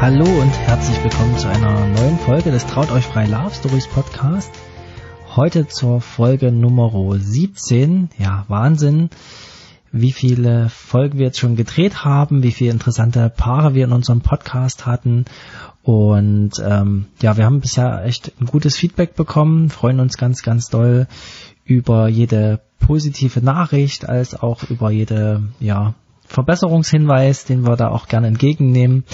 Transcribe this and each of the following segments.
Hallo und herzlich willkommen zu einer neuen Folge des Traut euch frei Love Stories Podcast. Heute zur Folge Nummer 17. Ja, Wahnsinn wie viele Folgen wir jetzt schon gedreht haben, wie viele interessante Paare wir in unserem Podcast hatten. Und ähm, ja, wir haben bisher echt ein gutes Feedback bekommen, freuen uns ganz, ganz doll über jede positive Nachricht, als auch über jede ja, Verbesserungshinweis, den wir da auch gerne entgegennehmen.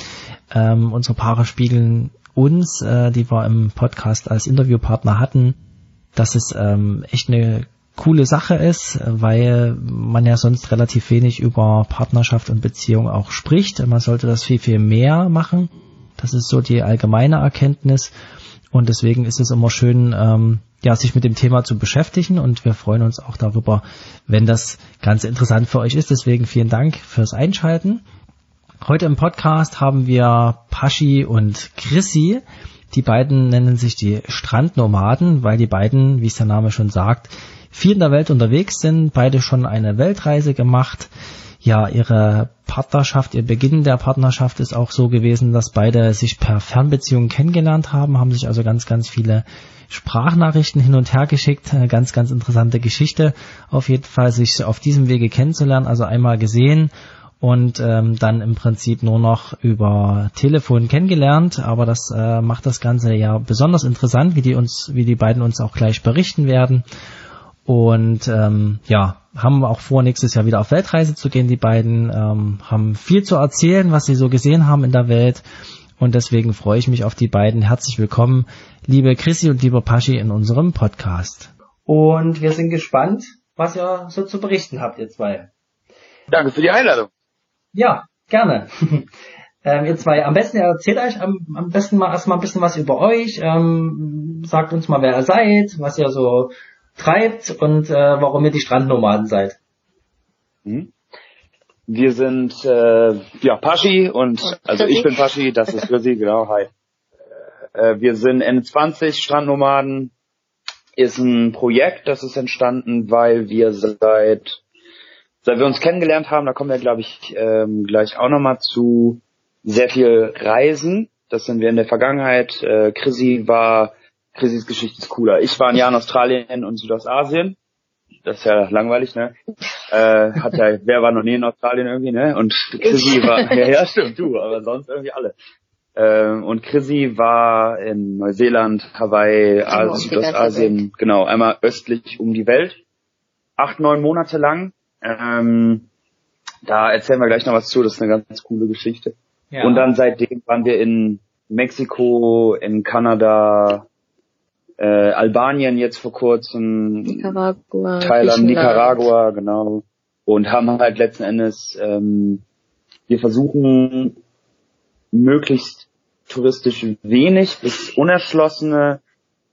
Ähm, unsere Paare spiegeln uns, äh, die wir im Podcast als Interviewpartner hatten, dass es ähm, echt eine coole Sache ist, weil man ja sonst relativ wenig über Partnerschaft und Beziehung auch spricht. Man sollte das viel, viel mehr machen. Das ist so die allgemeine Erkenntnis. Und deswegen ist es immer schön, ähm, ja, sich mit dem Thema zu beschäftigen. Und wir freuen uns auch darüber, wenn das Ganze interessant für euch ist. Deswegen vielen Dank fürs Einschalten. Heute im Podcast haben wir Paschi und Chrissy. Die beiden nennen sich die Strandnomaden, weil die beiden, wie es der Name schon sagt, viel in der Welt unterwegs sind, beide schon eine Weltreise gemacht. Ja, ihre Partnerschaft, ihr Beginn der Partnerschaft ist auch so gewesen, dass beide sich per Fernbeziehung kennengelernt haben, haben sich also ganz, ganz viele Sprachnachrichten hin und her geschickt. Eine ganz, ganz interessante Geschichte. Auf jeden Fall sich auf diesem Wege kennenzulernen, also einmal gesehen und ähm, dann im Prinzip nur noch über Telefon kennengelernt. Aber das äh, macht das Ganze ja besonders interessant, wie die uns, wie die beiden uns auch gleich berichten werden. Und ähm, ja, haben auch vor, nächstes Jahr wieder auf Weltreise zu gehen. Die beiden ähm, haben viel zu erzählen, was sie so gesehen haben in der Welt. Und deswegen freue ich mich auf die beiden. Herzlich willkommen, liebe Chrissy und lieber Paschi, in unserem Podcast. Und wir sind gespannt, was ihr so zu berichten habt, ihr zwei. Danke für die Einladung. Ja, gerne. ähm, ihr zwei, am besten erzählt euch am, am besten mal erstmal ein bisschen was über euch. Ähm, sagt uns mal, wer ihr seid, was ihr so treibt und äh, warum ihr die Strandnomaden seid. Mhm. Wir sind äh, ja Paschi und also ich bin Paschi, das ist Chrissy, genau, hi. Äh, wir sind Ende 20 Strandnomaden. Ist ein Projekt, das ist entstanden, weil wir seit seit wir uns kennengelernt haben, da kommen wir glaube ich ähm, gleich auch nochmal zu sehr viel Reisen. Das sind wir in der Vergangenheit. Äh, Chrissy war Chrissys Geschichte ist cooler. Ich war ein Jahr in Australien und Südostasien. Das ist ja langweilig, ne? Äh, hat ja, wer war noch nie in Australien irgendwie, ne? Und Chrissy war, ja, ja, stimmt, du, aber sonst irgendwie alle. Ähm, und Chrissy war in Neuseeland, Hawaii, oh, Südostasien, genau, einmal östlich um die Welt. Acht, neun Monate lang. Ähm, da erzählen wir gleich noch was zu, das ist eine ganz coole Geschichte. Ja. Und dann seitdem waren wir in Mexiko, in Kanada, äh, Albanien jetzt vor kurzem, Nicaragua, Thailand, Nicaragua, genau. Und haben halt letzten Endes, ähm, wir versuchen möglichst touristisch wenig bis unerschlossene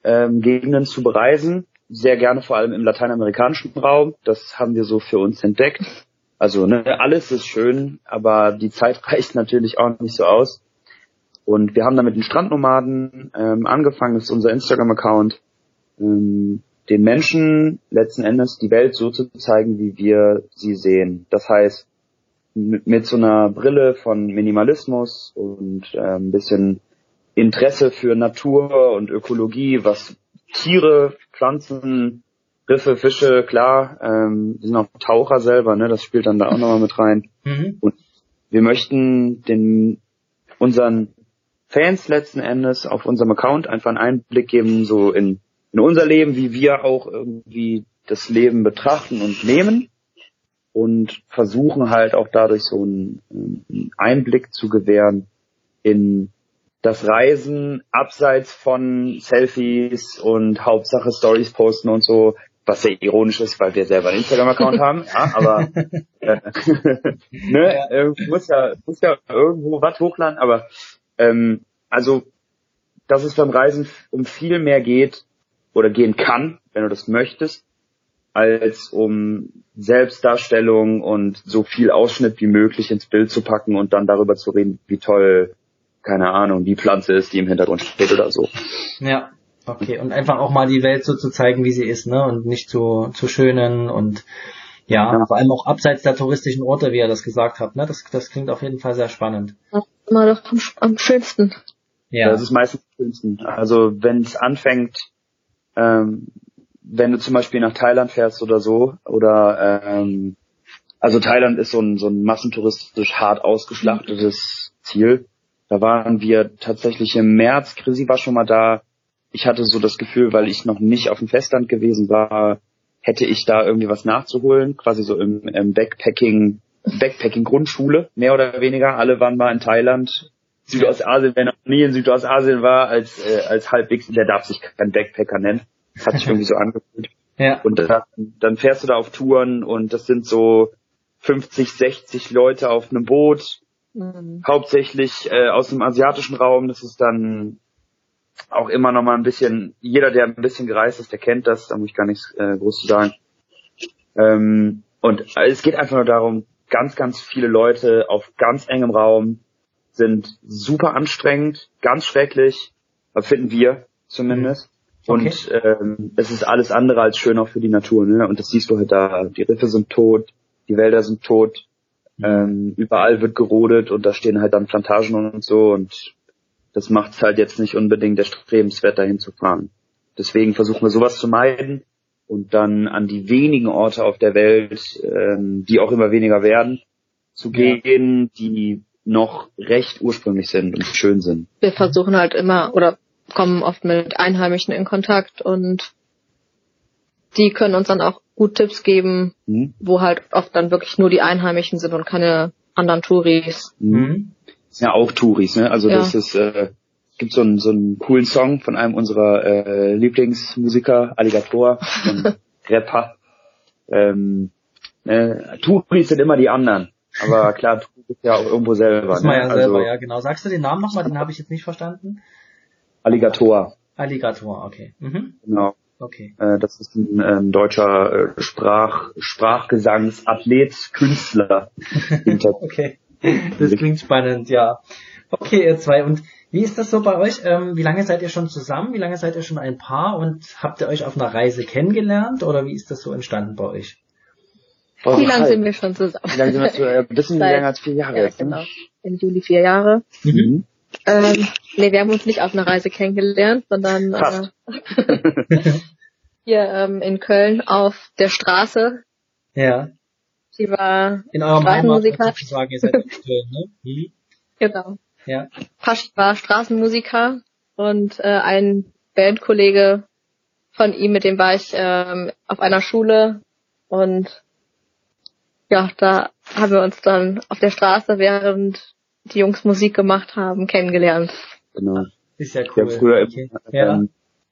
ähm, Gegenden zu bereisen. Sehr gerne vor allem im lateinamerikanischen Raum. Das haben wir so für uns entdeckt. Also ne, alles ist schön, aber die Zeit reicht natürlich auch nicht so aus. Und wir haben da mit den Strandnomaden ähm, angefangen, das ist unser Instagram-Account, ähm, den Menschen letzten Endes die Welt so zu zeigen, wie wir sie sehen. Das heißt, mit, mit so einer Brille von Minimalismus und äh, ein bisschen Interesse für Natur und Ökologie, was Tiere, Pflanzen, Riffe, Fische, klar, ähm, wir sind auch Taucher selber, ne, das spielt dann da auch nochmal mit rein. Mhm. Und wir möchten den unseren Fans letzten Endes auf unserem Account einfach einen Einblick geben, so in, in unser Leben, wie wir auch irgendwie das Leben betrachten und nehmen. Und versuchen halt auch dadurch so einen, Einblick zu gewähren in das Reisen abseits von Selfies und Hauptsache Stories posten und so, was sehr ironisch ist, weil wir selber einen Instagram-Account haben, ja, aber äh, ne, äh, muss ja muss ja irgendwo was hochladen, aber Ähm, also, dass es beim Reisen um viel mehr geht oder gehen kann, wenn du das möchtest, als um Selbstdarstellung und so viel Ausschnitt wie möglich ins Bild zu packen und dann darüber zu reden, wie toll, keine Ahnung, die Pflanze ist, die im Hintergrund steht oder so. Ja, okay. Und einfach auch mal die Welt so zu zeigen, wie sie ist, ne? Und nicht zu, zu schönen und ja, ja, vor allem auch abseits der touristischen Orte, wie er das gesagt hat, ne? Das, das klingt auf jeden Fall sehr spannend. Das ist immer doch am, am schönsten. Ja. Das ist meistens am schönsten. Also wenn es anfängt, ähm, wenn du zum Beispiel nach Thailand fährst oder so, oder ähm, also Thailand ist so ein, so ein massentouristisch hart ausgeschlachtetes Ziel. Da waren wir tatsächlich im März, Chrissy war schon mal da. Ich hatte so das Gefühl, weil ich noch nicht auf dem Festland gewesen war, hätte ich da irgendwie was nachzuholen, quasi so im, im Backpacking, Backpacking Grundschule, mehr oder weniger. Alle waren mal in Thailand. Südostasien, wer noch nie in Südostasien war, als, äh, als halbwegs, der darf sich kein Backpacker nennen. Hat sich irgendwie so angefühlt. Ja. Und dann, dann fährst du da auf Touren und das sind so 50, 60 Leute auf einem Boot, mhm. hauptsächlich äh, aus dem asiatischen Raum. Das ist dann auch immer noch mal ein bisschen, jeder, der ein bisschen gereist ist, der kennt das, da muss ich gar nichts äh, groß zu sagen. Ähm, und es geht einfach nur darum, ganz, ganz viele Leute auf ganz engem Raum sind super anstrengend, ganz schrecklich, finden wir zumindest. Okay. Und ähm, es ist alles andere als schön auch für die Natur. Ne? Und das siehst du halt da. Die Riffe sind tot, die Wälder sind tot, mhm. ähm, überall wird gerodet und da stehen halt dann Plantagen und so. Und das macht es halt jetzt nicht unbedingt erstrebenswert, dahin zu fahren. Deswegen versuchen wir sowas zu meiden und dann an die wenigen Orte auf der Welt, ähm, die auch immer weniger werden, zu gehen, die noch recht ursprünglich sind und schön sind. Wir versuchen halt immer oder kommen oft mit Einheimischen in Kontakt und die können uns dann auch gut Tipps geben, mhm. wo halt oft dann wirklich nur die Einheimischen sind und keine anderen Touris. Mhm. Ja, auch Touris, ne? Also ja. das ist, äh, gibt so einen, so einen coolen Song von einem unserer äh, Lieblingsmusiker, Alligator, und Rapper. Ähm, äh, Touris sind immer die anderen. Aber klar, Touris ist ja auch irgendwo selber. Das ist man ne? ja ne? selber, also, ja genau. Sagst du den Namen nochmal? Den habe ich jetzt nicht verstanden. Alligator. Alligator, okay. Mhm. Genau. Okay. Äh, das ist ein ähm, deutscher äh, Sprach, Sprachgesangsathlet, Künstler. okay. Das klingt spannend, ja. Okay, ihr zwei. Und wie ist das so bei euch? Ähm, wie lange seid ihr schon zusammen? Wie lange seid ihr schon ein Paar? Und habt ihr euch auf einer Reise kennengelernt? Oder wie ist das so entstanden bei euch? Oh, wie lange sind wir schon zusammen? Wie lange sind wir zusammen? Das sind länger als vier Jahre ja, jetzt. Ne? Genau. Im Juli vier Jahre. Mhm. Ähm, nee, wir haben uns nicht auf einer Reise kennengelernt, sondern äh, hier ähm, in Köln auf der Straße. Ja. Sie war in eurem Straßenmusiker. Sagen, ihr seid in Köln, ne? Genau. Ja. Paschi war Straßenmusiker und äh, ein Bandkollege von ihm, mit dem war ich ähm, auf einer Schule und ja, da haben wir uns dann auf der Straße während die Jungs Musik gemacht haben, kennengelernt. Genau. Ist ja cool. Ja, früher okay. ja. Ähm,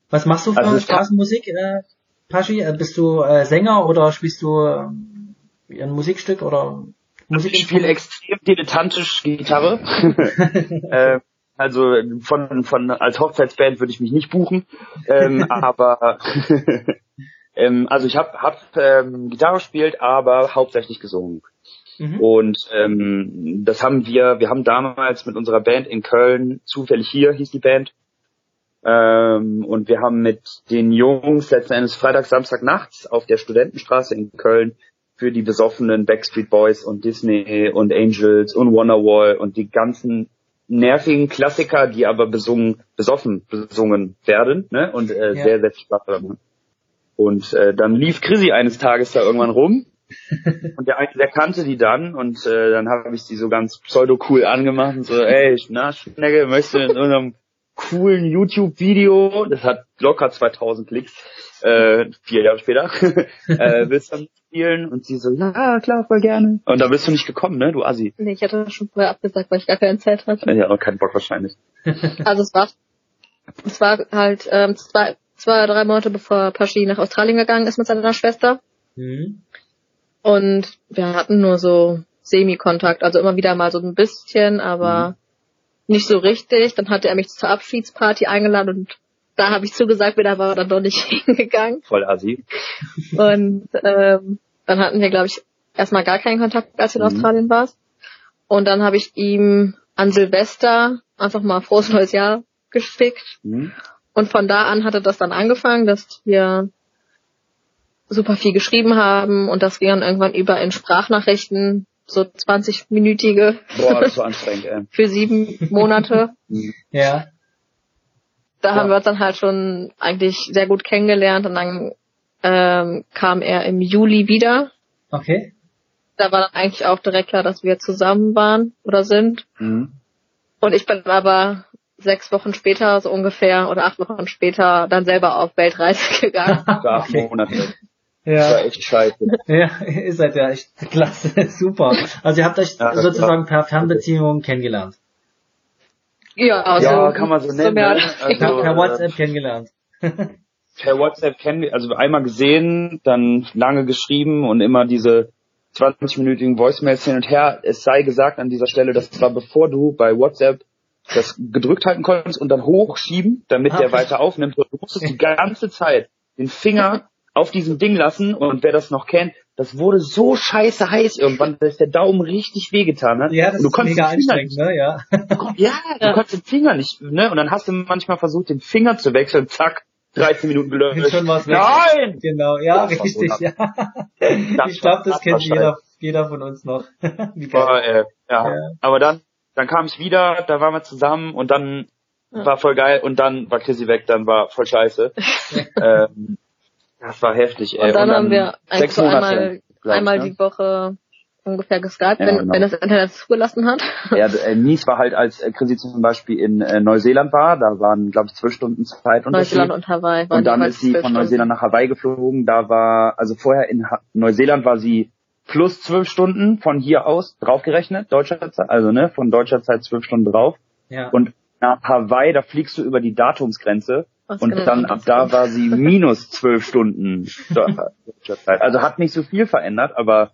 Was machst du für also Straßenmusik, äh, Paschi? Äh, bist du äh, Sänger oder spielst du äh, ein Musikstück oder Musik? Ich spiele extrem dilettantisch Gitarre. äh, also von, von als Hochzeitsband würde ich mich nicht buchen, ähm, aber ähm, also ich habe hab, ähm, Gitarre gespielt, aber hauptsächlich gesungen. Mhm. Und ähm, das haben wir, wir haben damals mit unserer Band in Köln, zufällig hier hieß die Band, ähm, und wir haben mit den Jungs letzten Endes Freitag, Samstag nachts auf der Studentenstraße in Köln für die besoffenen Backstreet Boys und Disney und Angels und Wonderwall und die ganzen nervigen Klassiker, die aber besungen, besoffen besungen werden, ne? Und äh, ja. sehr, sehr viel Spaß haben. Und äh, dann lief Chrissy eines Tages da irgendwann rum und der eine, der kannte die dann und äh, dann habe ich sie so ganz pseudo cool angemacht und so, ey, na Schnecke, möchtest du in irgendeinem coolen YouTube-Video, das hat locker 2000 Klicks, äh, vier Jahre später, äh, willst du dann spielen? Und sie so, ja, klar, voll gerne. Und da bist du nicht gekommen, ne, du Assi. Nee, ich hatte schon vorher abgesagt, weil ich gar keine Zeit hatte. Ja, auch keinen Bock wahrscheinlich. also es war, es war halt ähm, zwei, zwei, drei Monate bevor Paschi nach Australien gegangen ist mit seiner Schwester. Mhm. Und wir hatten nur so Semi-Kontakt, also immer wieder mal so ein bisschen, aber nicht so richtig. Dann hatte er mich zur Abschiedsparty eingeladen und da habe ich zugesagt, wieder war er dann doch nicht hingegangen. Voll assi. Und ähm, dann hatten wir, glaube ich, erstmal gar keinen Kontakt, als du in mhm. Australien warst. Und dann habe ich ihm an Silvester einfach mal frohes neues Jahr geschickt. Mhm. Und von da an hatte das dann angefangen, dass wir super viel geschrieben haben und das ging dann irgendwann über in Sprachnachrichten, so 20-minütige. Boah, das war anstrengend, ey. Für sieben Monate. Mhm. ja. Da ja. haben wir uns dann halt schon eigentlich sehr gut kennengelernt und dann ähm, kam er im Juli wieder. Okay. Da war dann eigentlich auch direkt klar, dass wir zusammen waren oder sind. Mhm. Und ich bin aber sechs Wochen später, so ungefähr, oder acht Wochen später, dann selber auf Weltreise gegangen. acht Monate. Ja. Das war echt scheiße. Ja, ihr seid ja echt klasse, super. Also ihr habt euch ja, sozusagen per Fernbeziehung kennengelernt. Ja, also ja, kann man so nennen. So ne? also, per WhatsApp kennengelernt. per WhatsApp kennengelernt, also einmal gesehen, dann lange geschrieben und immer diese 20-minütigen Voicemails hin und her. Es sei gesagt an dieser Stelle, das war bevor du bei WhatsApp das gedrückt halten konntest und dann hochschieben, damit ah, der weiter aufnimmt. Du musstest die ganze Zeit den Finger auf diesem Ding lassen und wer das noch kennt, das wurde so scheiße heiß irgendwann, dass der Daumen richtig wehgetan hat. Ja, das und du ist mega anstrengend, ne? Ja. ja, du ja. konntest den Finger nicht, ne? Und dann hast du manchmal versucht, den Finger zu wechseln, zack, 13 Minuten gelöscht. Schon was Nein! Genau, ja, das richtig, ja. ich glaube, das kennt jeder, jeder von uns noch. Boah, äh, ja. ja. Aber dann, dann kam ich wieder, da waren wir zusammen und dann ja. war voll geil und dann war Chrissy weg, dann war voll scheiße. ähm, das war heftig, ey. Und dann, und dann haben wir sechs Monate, einmal, einmal ne? die Woche ungefähr geskypt, ja, wenn, genau. wenn das Internet zugelassen hat. Ja, äh, Mies war halt, als äh, Chrissy zum Beispiel in äh, Neuseeland war, da waren, glaube ich, zwölf Stunden Zeit Neuseeland und Hawaii. Und dann ist sie von Neuseeland nach Hawaii geflogen. Da war, also vorher in ha Neuseeland war sie plus zwölf Stunden von hier aus draufgerechnet, deutscher Zeit, also ne, von deutscher Zeit zwölf Stunden drauf. Ja. Und nach Hawaii, da fliegst du über die Datumsgrenze Was und dann ab da war sie minus zwölf Stunden Zeit. Also hat nicht so viel verändert, aber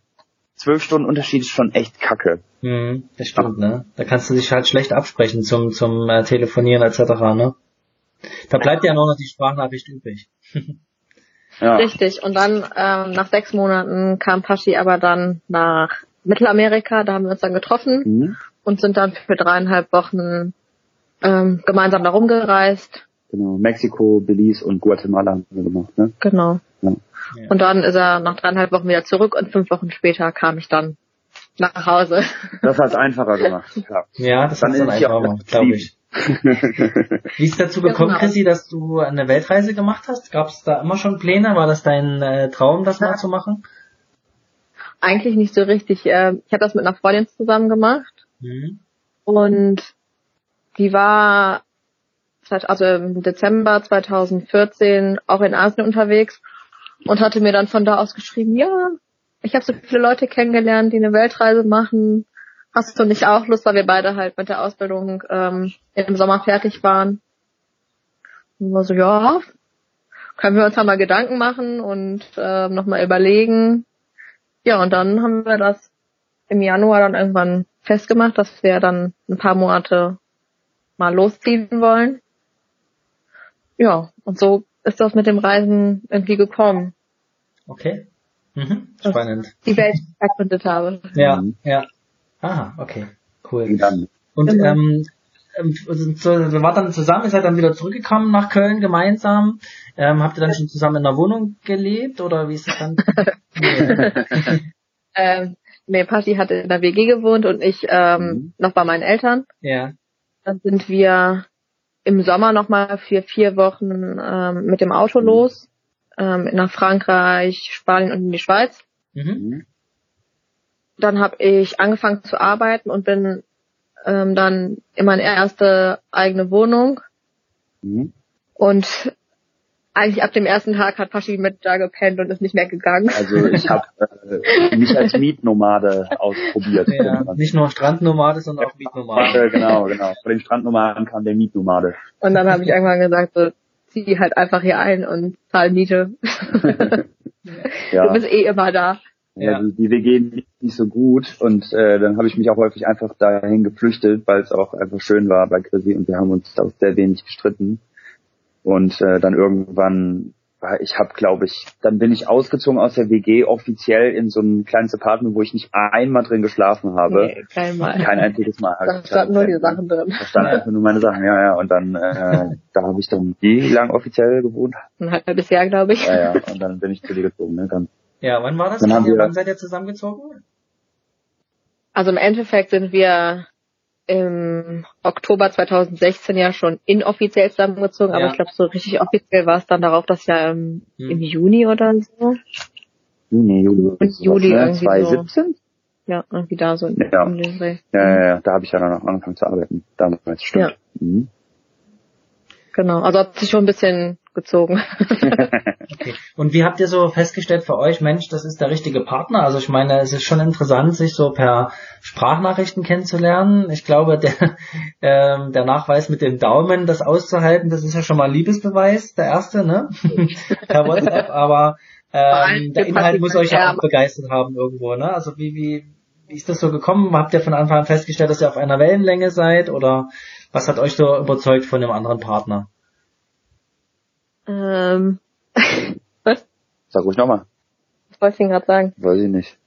zwölf Stunden Unterschied ist schon echt kacke. Hm, das stimmt, ne? Da kannst du dich halt schlecht absprechen zum, zum äh, Telefonieren etc., ne? Da bleibt ja nur noch die Sprachnachricht übrig. ja. Richtig. Und dann ähm, nach sechs Monaten kam Paschi aber dann nach Mittelamerika, da haben wir uns dann getroffen mhm. und sind dann für dreieinhalb Wochen ähm, gemeinsam da rumgereist. Genau, Mexiko, Belize und Guatemala haben wir gemacht, ne? Genau. Ja. Und dann ist er nach dreieinhalb Wochen wieder zurück und fünf Wochen später kam ich dann nach Hause. Das hat es einfacher gemacht. Ja, ja das hat es dann einfacher gemacht, glaube ich. Wie ist dazu gekommen, genau. Chrissy, dass du eine Weltreise gemacht hast? Gab es da immer schon Pläne? War das dein äh, Traum, das mal zu machen? Eigentlich nicht so richtig. Äh, ich habe das mit einer Freundin zusammen gemacht. Mhm. Und die war also im Dezember 2014 auch in Asien unterwegs und hatte mir dann von da aus geschrieben, ja, ich habe so viele Leute kennengelernt, die eine Weltreise machen. Hast du nicht auch Lust, weil wir beide halt mit der Ausbildung ähm, im Sommer fertig waren? Und war so, ja, können wir uns mal Gedanken machen und äh, nochmal überlegen. Ja, und dann haben wir das im Januar dann irgendwann festgemacht, dass wir dann ein paar Monate mal losziehen wollen. Ja, und so ist das mit dem Reisen irgendwie gekommen. Okay. Mhm. Spannend. Die Welt erkundet habe. Ja, mhm. ja. Ah, okay. Cool. Und genau. ähm, ähm waren dann zusammen, ihr seid dann wieder zurückgekommen nach Köln gemeinsam. Ähm, habt ihr dann schon zusammen in der Wohnung gelebt oder wie ist das dann? ähm, nee, Patti hat in der WG gewohnt und ich ähm, mhm. noch bei meinen Eltern. Ja. Dann sind wir im Sommer nochmal für vier Wochen ähm, mit dem Auto mhm. los, ähm, nach Frankreich, Spanien und in die Schweiz. Mhm. mhm. Dann habe ich angefangen zu arbeiten und bin ähm, dann in meine erste eigene Wohnung. Mhm. Und eigentlich ab dem ersten Tag hat Paschi mit da gepennt und ist nicht mehr gegangen. Also ich habe äh, mich als Mietnomade ausprobiert. Ja, nicht nur Strandnomade, sondern auch Mietnomade. genau, genau. Vor den Strandnomaden kam der Mietnomade. Und dann habe ich irgendwann gesagt, so, zieh halt einfach hier ein und zahl Miete. ja. Du bist eh immer da. ja, ja. Die, die WG nicht, nicht so gut und äh, dann habe ich mich auch häufig einfach dahin geflüchtet, weil es auch einfach schön war bei Chrissy und wir haben uns auch sehr wenig gestritten. Und äh, dann irgendwann ich habe, glaube ich, dann bin ich ausgezogen aus der WG offiziell in so ein kleines Apartment, wo ich nicht einmal drin geschlafen habe. Nee, kein Mal. Kein einziges Mal. Da standen nur die Sachen drin. Da standen einfach nur meine Sachen, ja, ja. Und dann, äh, da habe ich dann wie lang offiziell gewohnt? Ein halbes Jahr, glaube ich. Ja, ja. Und dann bin ich zu dir gezogen, ne? Dann, ja, wann war das? Dann haben wir, wann seid ihr zusammengezogen? Also im Endeffekt sind wir im Oktober 2016 ja schon inoffiziell zusammengezogen, ja. aber ich glaube, so richtig offiziell war es dann darauf, dass ja im, hm. im Juni oder so. Juni, Juli. Juli ne? irgendwie 2017? So. Ja, irgendwie da so. Ja, in den ja, ja, ja, da habe ich ja dann auch angefangen zu arbeiten. Damals, stimmt. Ja. Mhm. Genau, also hat sich schon ein bisschen gezogen. okay. Und wie habt ihr so festgestellt für euch, Mensch, das ist der richtige Partner? Also ich meine, es ist schon interessant, sich so per Sprachnachrichten kennenzulernen. Ich glaube, der, ähm, der Nachweis mit dem Daumen, das auszuhalten, das ist ja schon mal Liebesbeweis, der erste, ne? per WhatsApp, aber ähm, der Inhalt muss euch ja auch begeistert haben irgendwo, ne? Also wie, wie, wie ist das so gekommen? Habt ihr von Anfang an festgestellt, dass ihr auf einer Wellenlänge seid oder was hat euch so überzeugt von dem anderen Partner? Ähm, was? Sag ruhig nochmal. Was wollte ich denn gerade sagen? Weiß ich nicht.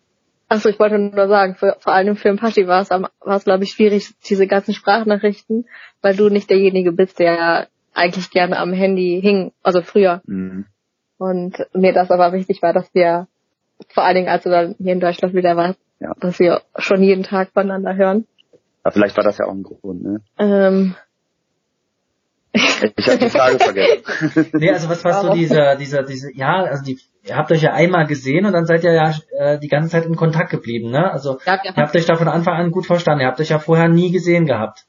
Achso, ich wollte nur sagen, für, vor allem für den Paschi war es, war es glaube ich schwierig, diese ganzen Sprachnachrichten, weil du nicht derjenige bist, der eigentlich gerne am Handy hing, also früher. Mhm. Und mir das aber wichtig war, dass wir, vor allen Dingen als du dann hier in Deutschland wieder warst, ja. dass wir schon jeden Tag voneinander hören. Aber vielleicht war das ja auch ein Grund, ne? Ähm, ich habe die Frage vergessen. nee, also was war so dieser, dieser, diese, ja, also die, ihr habt euch ja einmal gesehen und dann seid ihr ja äh, die ganze Zeit in Kontakt geblieben, ne? Also ja, ihr habt euch da von Anfang an gut verstanden. Ihr habt euch ja vorher nie gesehen gehabt.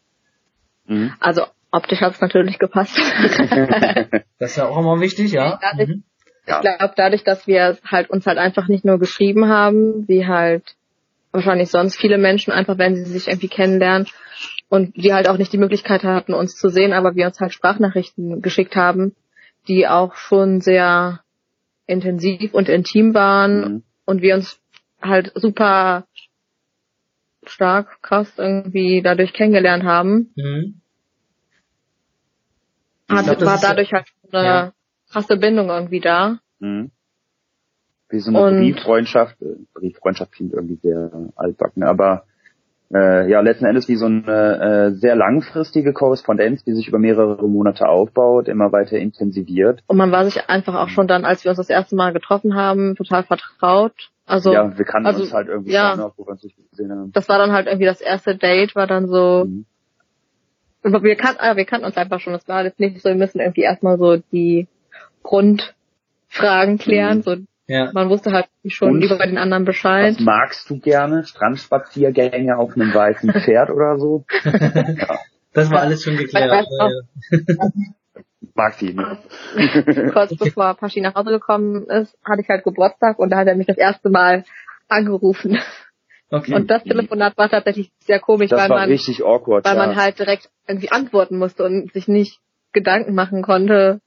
Mhm. Also optisch hat's natürlich gepasst. das ist ja auch immer wichtig, ja. Dadurch, mhm. Ich glaube, dadurch, dass wir halt uns halt einfach nicht nur geschrieben haben, wie halt wahrscheinlich sonst viele Menschen, einfach wenn sie sich irgendwie kennenlernen, und wir halt auch nicht die Möglichkeit hatten, uns zu sehen, aber wir uns halt Sprachnachrichten geschickt haben, die auch schon sehr intensiv und intim waren mhm. und wir uns halt super stark, krass irgendwie dadurch kennengelernt haben. Mhm. Hat, glaub, war dadurch halt eine ja. krasse Bindung irgendwie da. Mhm. Wie so eine und, Brieffreundschaft, äh, Brieffreundschaft klingt irgendwie sehr altbacken, aber äh, ja letzten Endes wie so eine äh, sehr langfristige Korrespondenz, die sich über mehrere Monate aufbaut, immer weiter intensiviert. Und man war sich einfach auch schon dann, als wir uns das erste Mal getroffen haben, total vertraut. Also ja, wir kannten also, uns halt irgendwie ja, schon wo wir uns nicht gesehen haben. Das war dann halt irgendwie das erste Date, war dann so. Mhm. Wir kannten, ah, wir kannten uns einfach schon. Es war jetzt nicht so, wir müssen irgendwie erstmal so die Grundfragen klären, mhm. so ja. Man wusste halt schon Und, über den anderen Bescheid. Was magst du gerne? Strandspaziergänge auf einem weißen Pferd oder so? ja. Das war alles schon geklärt. Mag sie, ne? Kurz bevor Paschi nach Hause gekommen ist, hatte ich halt Geburtstag und da hat er mich das erste Mal angerufen. Okay. Und das Telefonat war tatsächlich sehr komisch, das weil man, richtig awkward, weil ja. man halt direkt irgendwie antworten musste und sich nicht Gedanken machen konnte.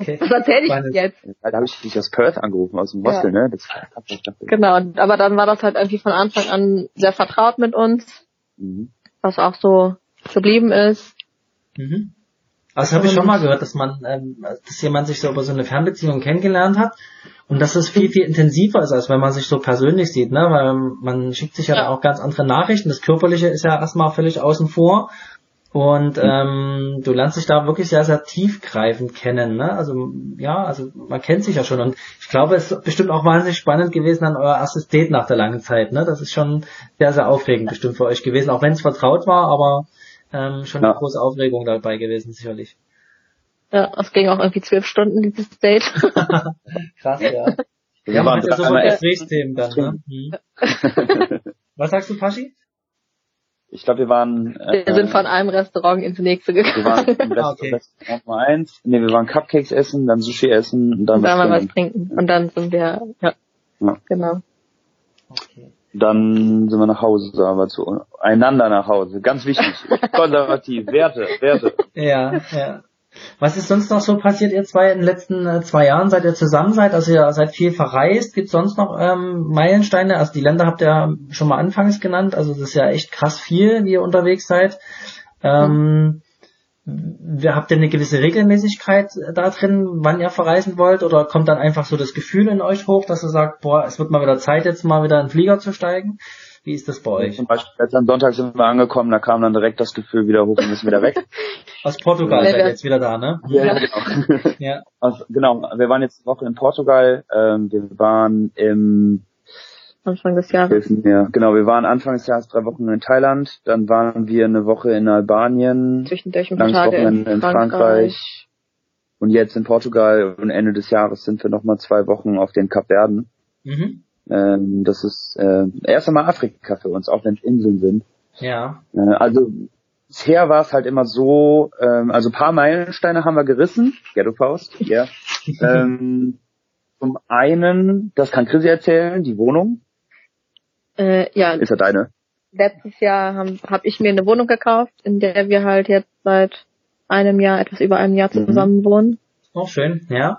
Okay. Was erzähle ich jetzt? Da habe ich dich aus Perth angerufen, aus dem Hostel, ja. ne? Das genau, aber dann war das halt irgendwie von Anfang an sehr vertraut mit uns, mhm. was auch so geblieben ist. Mhm. Also das habe ich schon mal gehört, dass man, ähm, dass jemand sich so über so eine Fernbeziehung kennengelernt hat und dass es viel, viel intensiver ist, als wenn man sich so persönlich sieht, ne? Weil man schickt sich ja, ja. auch ganz andere Nachrichten. Das Körperliche ist ja erstmal völlig außen vor und ähm, du lernst dich da wirklich sehr, sehr tiefgreifend kennen. Ne? Also ja, also man kennt sich ja schon. Und ich glaube, es ist bestimmt auch wahnsinnig spannend gewesen an euer erstes Date nach der langen Zeit. Ne? Das ist schon sehr, sehr aufregend bestimmt für euch gewesen, auch wenn es vertraut war, aber ähm, schon ja. eine große Aufregung dabei gewesen, sicherlich. Ja, es ging auch irgendwie zwölf Stunden, dieses Date. Krass, ja. Ja, man hat ja so Gesprächsthemen dann, ne? Hm. Was sagst du, Paschi? Ich glaube, wir waren. Äh, wir sind von einem Restaurant ins nächste gegangen. Wir waren im okay. Restaurant Nummer eins. Nee, wir waren Cupcakes essen, dann Sushi essen und dann, und dann was, was trinken. Und dann sind wir, ja. ja. Genau. Okay. Dann sind wir nach Hause, aber zu einander nach Hause. Ganz wichtig. Konservativ. Werte, Werte. Ja, ja. Was ist sonst noch so passiert, ihr zwei, in den letzten äh, zwei Jahren, seit ihr zusammen seid? Also ihr seid viel verreist. Gibt sonst noch ähm, Meilensteine? Also die Länder habt ihr schon mal anfangs genannt. Also das ist ja echt krass viel, wie ihr unterwegs seid. Ähm, mhm. Habt ihr eine gewisse Regelmäßigkeit da drin, wann ihr verreisen wollt? Oder kommt dann einfach so das Gefühl in euch hoch, dass ihr sagt, boah, es wird mal wieder Zeit, jetzt mal wieder in den Flieger zu steigen? Wie ist das bei euch? Zum Beispiel, als am Sonntag sind wir angekommen, da kam dann direkt das Gefühl wieder hoch, wir müssen wieder weg. Aus Portugal seid ihr jetzt wieder da, ne? Ja, genau. ja. Also, genau, wir waren jetzt eine Woche in Portugal, ähm, wir waren im Anfang des Jahres. Ja, genau, wir waren Anfang des Jahres drei Wochen in Thailand, dann waren wir eine Woche in Albanien, zwischendurch ein paar Tage in, in Frankreich. Frankreich. und jetzt in Portugal und Ende des Jahres sind wir nochmal zwei Wochen auf den Kapverden. Mhm. Ähm, das ist äh, erst einmal Afrika für uns, auch wenn es Inseln sind. Ja. Äh, also bisher war es halt immer so, ähm, also paar Meilensteine haben wir gerissen, Ghetto Faust, ja. ähm, zum einen, das kann Chrissy erzählen, die Wohnung. Äh, ja. Ist ja deine. Letztes Jahr habe hab ich mir eine Wohnung gekauft, in der wir halt jetzt seit einem Jahr, etwas über einem Jahr mhm. zusammen mhm. wohnen. Auch schön, ja.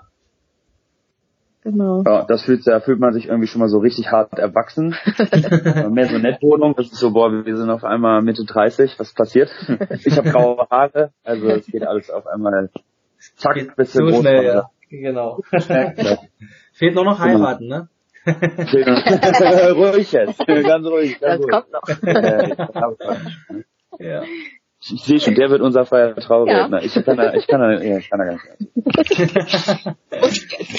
Genau. Ja, das fühlt, da fühlt man sich irgendwie schon mal so richtig hart erwachsen. Mehr so Nettwohnung, das ist so, boah, wir sind auf einmal Mitte 30, was passiert? ich habe graue Haare, also es geht alles auf einmal zack, bisschen so schnell, ja. Genau. Fehlt nur noch genau. heiraten, ne? ruhig jetzt, ganz ruhig. Ganz das ruhig. kommt noch. ja. Ich sehe schon, der wird unser freier Trauredner. Ja. Ich kann da, ich kann da, ja, ich kann da gar nicht.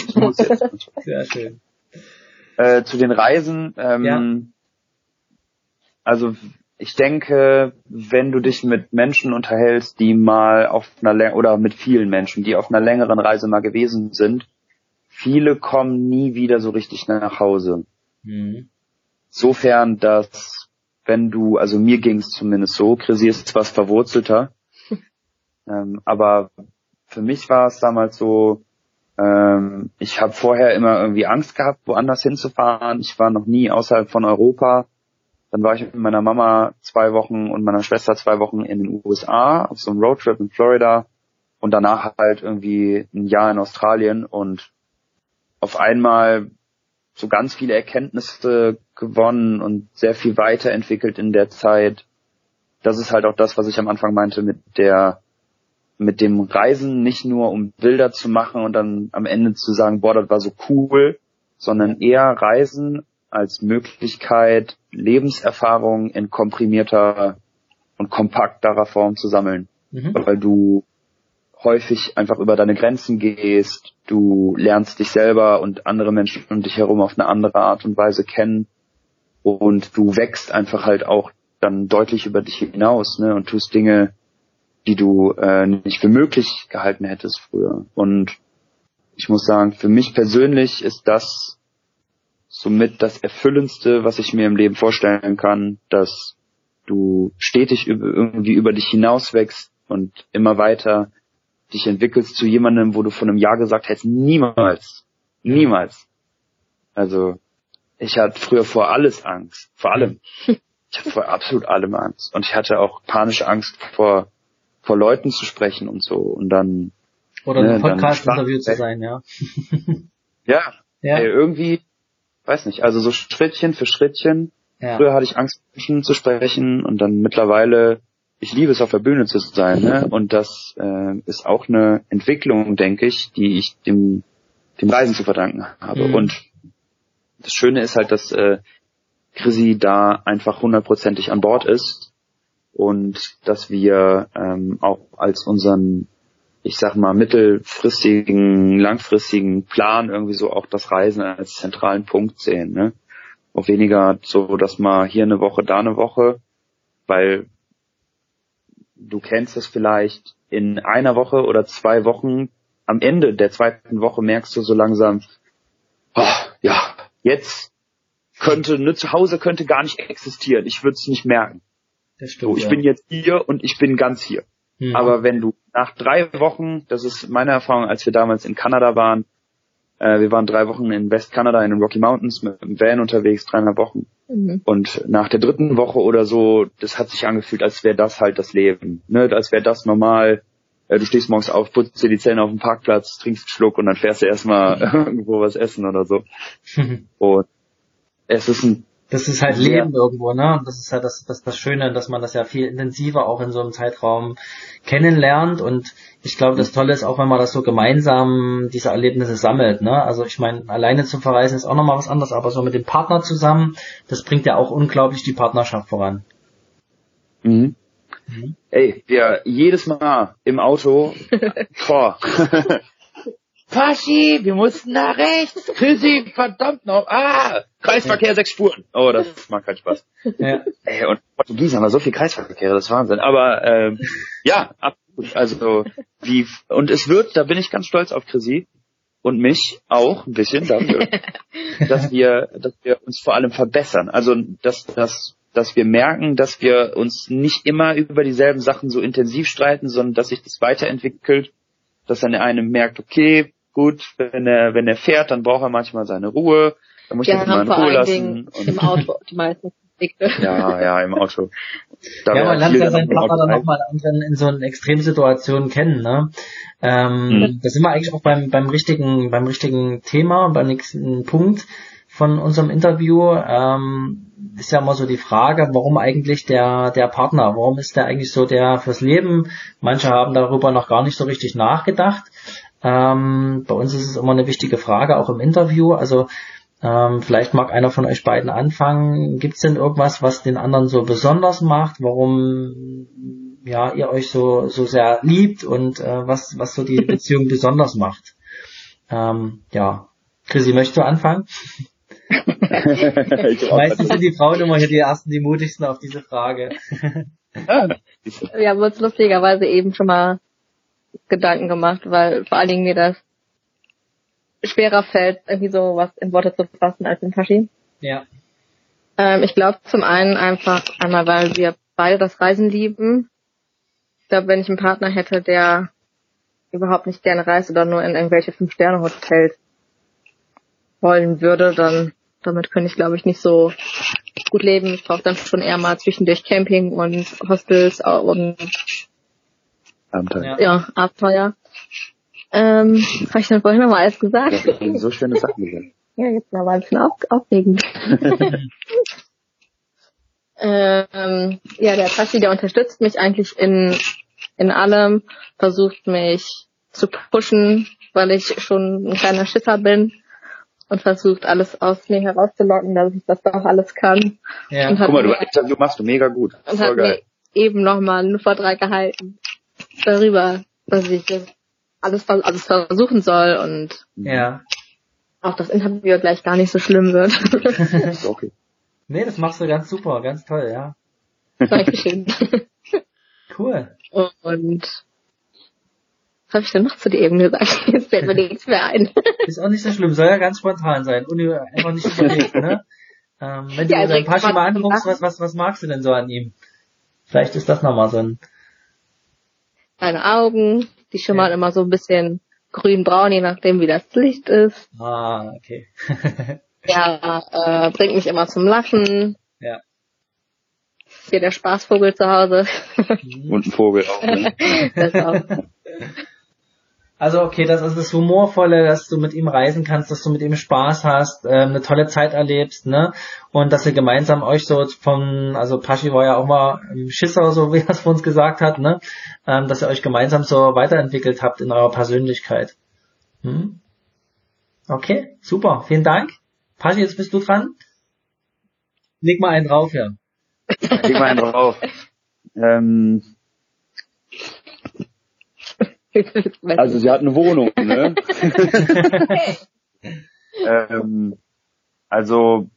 ich muss jetzt. Sehr schön. Äh, zu den Reisen, ähm, ja. also ich denke, wenn du dich mit Menschen unterhältst, die mal auf einer oder mit vielen Menschen, die auf einer längeren Reise mal gewesen sind, viele kommen nie wieder so richtig nach Hause. Mhm. Sofern, dass wenn du, also mir ging es zumindest so, Chrissy ist etwas verwurzelter, ähm, aber für mich war es damals so, ähm, ich habe vorher immer irgendwie Angst gehabt, woanders hinzufahren. Ich war noch nie außerhalb von Europa. Dann war ich mit meiner Mama zwei Wochen und meiner Schwester zwei Wochen in den USA auf so einem Roadtrip in Florida und danach halt irgendwie ein Jahr in Australien und auf einmal so ganz viele Erkenntnisse gewonnen und sehr viel weiterentwickelt in der Zeit. Das ist halt auch das, was ich am Anfang meinte mit der, mit dem Reisen nicht nur um Bilder zu machen und dann am Ende zu sagen, boah, das war so cool, sondern eher Reisen als Möglichkeit, Lebenserfahrung in komprimierter und kompakterer Form zu sammeln. Mhm. Weil du häufig einfach über deine Grenzen gehst, du lernst dich selber und andere Menschen um dich herum auf eine andere Art und Weise kennen und du wächst einfach halt auch dann deutlich über dich hinaus ne, und tust Dinge, die du äh, nicht für möglich gehalten hättest früher. Und ich muss sagen, für mich persönlich ist das somit das Erfüllendste, was ich mir im Leben vorstellen kann, dass du stetig irgendwie über dich hinaus wächst und immer weiter dich entwickelst zu jemandem, wo du vor einem Jahr gesagt hättest, niemals, niemals. Also, ich hatte früher vor alles Angst, vor allem. Ich hatte vor absolut allem Angst. Und ich hatte auch panische Angst vor, vor Leuten zu sprechen und so. Und dann. Oder ne, ein Podcast-Interview zu sein, ja. ja. ja. Ey, irgendwie, weiß nicht, also so Schrittchen für Schrittchen. Ja. Früher hatte ich Angst, Menschen zu sprechen und dann mittlerweile ich liebe es auf der Bühne zu sein, ne? Und das äh, ist auch eine Entwicklung, denke ich, die ich dem dem Reisen zu verdanken habe. Mhm. Und das Schöne ist halt, dass äh, Chrissy da einfach hundertprozentig an Bord ist und dass wir ähm, auch als unseren, ich sag mal, mittelfristigen, langfristigen Plan irgendwie so auch das Reisen als zentralen Punkt sehen. Ne? Auch weniger so, dass mal hier eine Woche, da eine Woche, weil du kennst es vielleicht in einer Woche oder zwei Wochen, am Ende der zweiten Woche merkst du so langsam, oh, ja, jetzt könnte, ne Zuhause könnte gar nicht existieren. Ich würde es nicht merken. Das stimmt, so, ich ja. bin jetzt hier und ich bin ganz hier. Mhm. Aber wenn du nach drei Wochen, das ist meine Erfahrung, als wir damals in Kanada waren, äh, wir waren drei Wochen in Westkanada in den Rocky Mountains mit dem Van unterwegs, dreieinhalb Wochen. Mhm. Und nach der dritten Woche oder so, das hat sich angefühlt, als wäre das halt das Leben. Ne? Als wäre das normal. äh, du stehst morgens auf, putzt dir die Zähne auf dem Parkplatz, trinkst einen Schluck und dann fährst du erstmal irgendwo was essen oder so. und es ist ein das ist halt Leben ja. irgendwo, ne? Und das ist halt das, das, das Schöne, dass man das ja viel intensiver auch in so einem Zeitraum kennenlernt. Und ich glaube, das Tolle ist auch, wenn man das so gemeinsam diese Erlebnisse sammelt, ne? Also ich meine, alleine zu verreisen ist auch nochmal was anderes, aber so mit dem Partner zusammen, das bringt ja auch unglaublich die Partnerschaft voran. Mhm. Mhm. Ey, wir jedes Mal im Auto, boah. Faschi, wir mussten nach rechts. Chrissy, verdammt noch. Ah, Kreisverkehr, sechs Spuren. Oh, das macht keinen Spaß. Ja. Ey, und Portugiesen haben wir so viel Kreisverkehr, das ist Wahnsinn. Aber ähm, ja, absolut. Also wie und es wird, da bin ich ganz stolz auf Chrissy und mich auch ein bisschen dafür, dass wir, dass wir uns vor allem verbessern. Also dass, dass dass wir merken, dass wir uns nicht immer über dieselben Sachen so intensiv streiten, sondern dass sich das weiterentwickelt, dass dann der eine merkt, okay, gut, wenn er, wenn er fährt, dann braucht er manchmal seine Ruhe, dann muss ja, ich mal in Ruhe lassen. Und Im Auto die meisten. Ja, ja, im Auto. Da ja, man lernt ja seinen Partner dann nochmal in, in so einer Extremsituation kennen, ne? Ähm, mhm. Da sind wir eigentlich auch beim, beim richtigen, beim richtigen Thema, beim nächsten Punkt von unserem Interview. Ähm, ist ja immer so die Frage, warum eigentlich der, der Partner, warum ist der eigentlich so der fürs Leben? Manche haben darüber noch gar nicht so richtig nachgedacht. Ähm, bei uns ist es immer eine wichtige Frage, auch im Interview. Also ähm, vielleicht mag einer von euch beiden anfangen. Gibt es denn irgendwas, was den anderen so besonders macht? Warum ja ihr euch so so sehr liebt und äh, was was so die Beziehung besonders macht? Ähm, ja, Chrissy, möchtest du anfangen? Meistens sind die Frauen immer hier die ersten, die mutigsten auf diese Frage. Wir haben uns lustigerweise eben schon mal Gedanken gemacht, weil vor allen Dingen mir das schwerer fällt, irgendwie so was in Worte zu fassen als in Tashi. Ja. Ähm, ich glaube zum einen einfach einmal, weil wir beide das Reisen lieben. Ich glaube, wenn ich einen Partner hätte, der überhaupt nicht gerne reist oder nur in irgendwelche Fünf-Sterne-Hotels wollen würde, dann damit könnte ich, glaube ich, nicht so gut leben. Ich brauche dann schon eher mal zwischendurch Camping und Hostels und Abenteuer. Ja, Abenteuer. Ähm, was habe ich dann vorhin nochmal alles gesagt? Ja, so schöne Sachen gesagt. Ja, jetzt mal ein bisschen auf, aufregend. ähm, ja, der Tashi, der unterstützt mich eigentlich in, in allem, versucht mich zu pushen, weil ich schon ein kleiner Schisser bin und versucht alles aus mir herauszulocken, dass ich das doch alles kann. Ja. Guck mal, du Interview machst du mega gut. Und Voll hat geil. mir eben nochmal einen Vortrag gehalten darüber, dass ich alles, alles versuchen soll und ja. auch das Interview gleich gar nicht so schlimm wird. okay. Nee, das machst du ganz super, ganz toll, ja. Dankeschön. Cool. Und was habe ich denn noch zu dir eben gesagt? Jetzt fällt mir nichts mehr ein. Ist auch nicht so schlimm, soll ja ganz spontan sein und einfach nicht überlegt, ne? Ähm, wenn ja, du deinen Pascha mal anguckst, was, was, was magst du denn so an ihm? Vielleicht ist das nochmal so ein deine Augen, die schimmern ja. immer so ein bisschen grün-braun, je nachdem wie das Licht ist. Ah, okay. ja, äh, bringt mich immer zum Lachen. Ja. Hier der Spaßvogel zu Hause. Und ein Vogel auch. Ne? das auch. Also okay, das ist das Humorvolle, dass du mit ihm reisen kannst, dass du mit ihm Spaß hast, äh, eine tolle Zeit erlebst, ne? Und dass ihr gemeinsam euch so von, also Paschi war ja auch mal im Schisser, so wie er es von uns gesagt hat, ne? Ähm, dass ihr euch gemeinsam so weiterentwickelt habt in eurer Persönlichkeit. Hm? Okay, super, vielen Dank. Paschi, jetzt bist du dran. Leg mal einen drauf, ja. Leg mal einen drauf. Ähm, also sie hat eine Wohnung, ne? ähm, also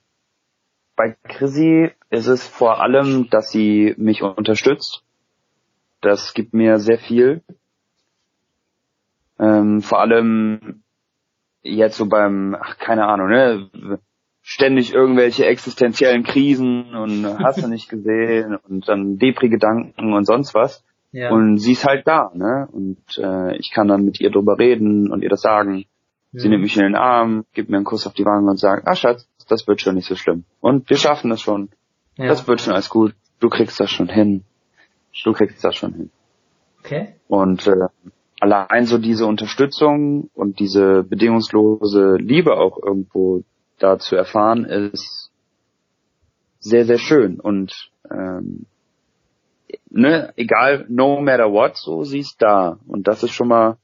bei Chrissy ist es vor allem, dass sie mich unterstützt. Das gibt mir sehr viel. Ähm, vor allem jetzt so beim, ach, keine Ahnung, ne? Ständig irgendwelche existenziellen Krisen und hast du nicht gesehen und dann Depri-Gedanken und sonst was. Ja. Und sie ist halt da, ne? Und äh, ich kann dann mit ihr drüber reden und ihr das sagen. Ja. Sie nimmt mich in den Arm, gibt mir einen Kuss auf die Wange und sagt, ah Schatz, das wird schon nicht so schlimm. Und wir schaffen das schon. Ja. Das wird schon alles gut. Du kriegst das schon hin. Du kriegst das schon hin. Okay. Und äh, allein so diese Unterstützung und diese bedingungslose Liebe auch irgendwo da zu erfahren, ist sehr, sehr schön. Und ähm, ne, egal, no matter what, so sie ist da. Und das ist schon mal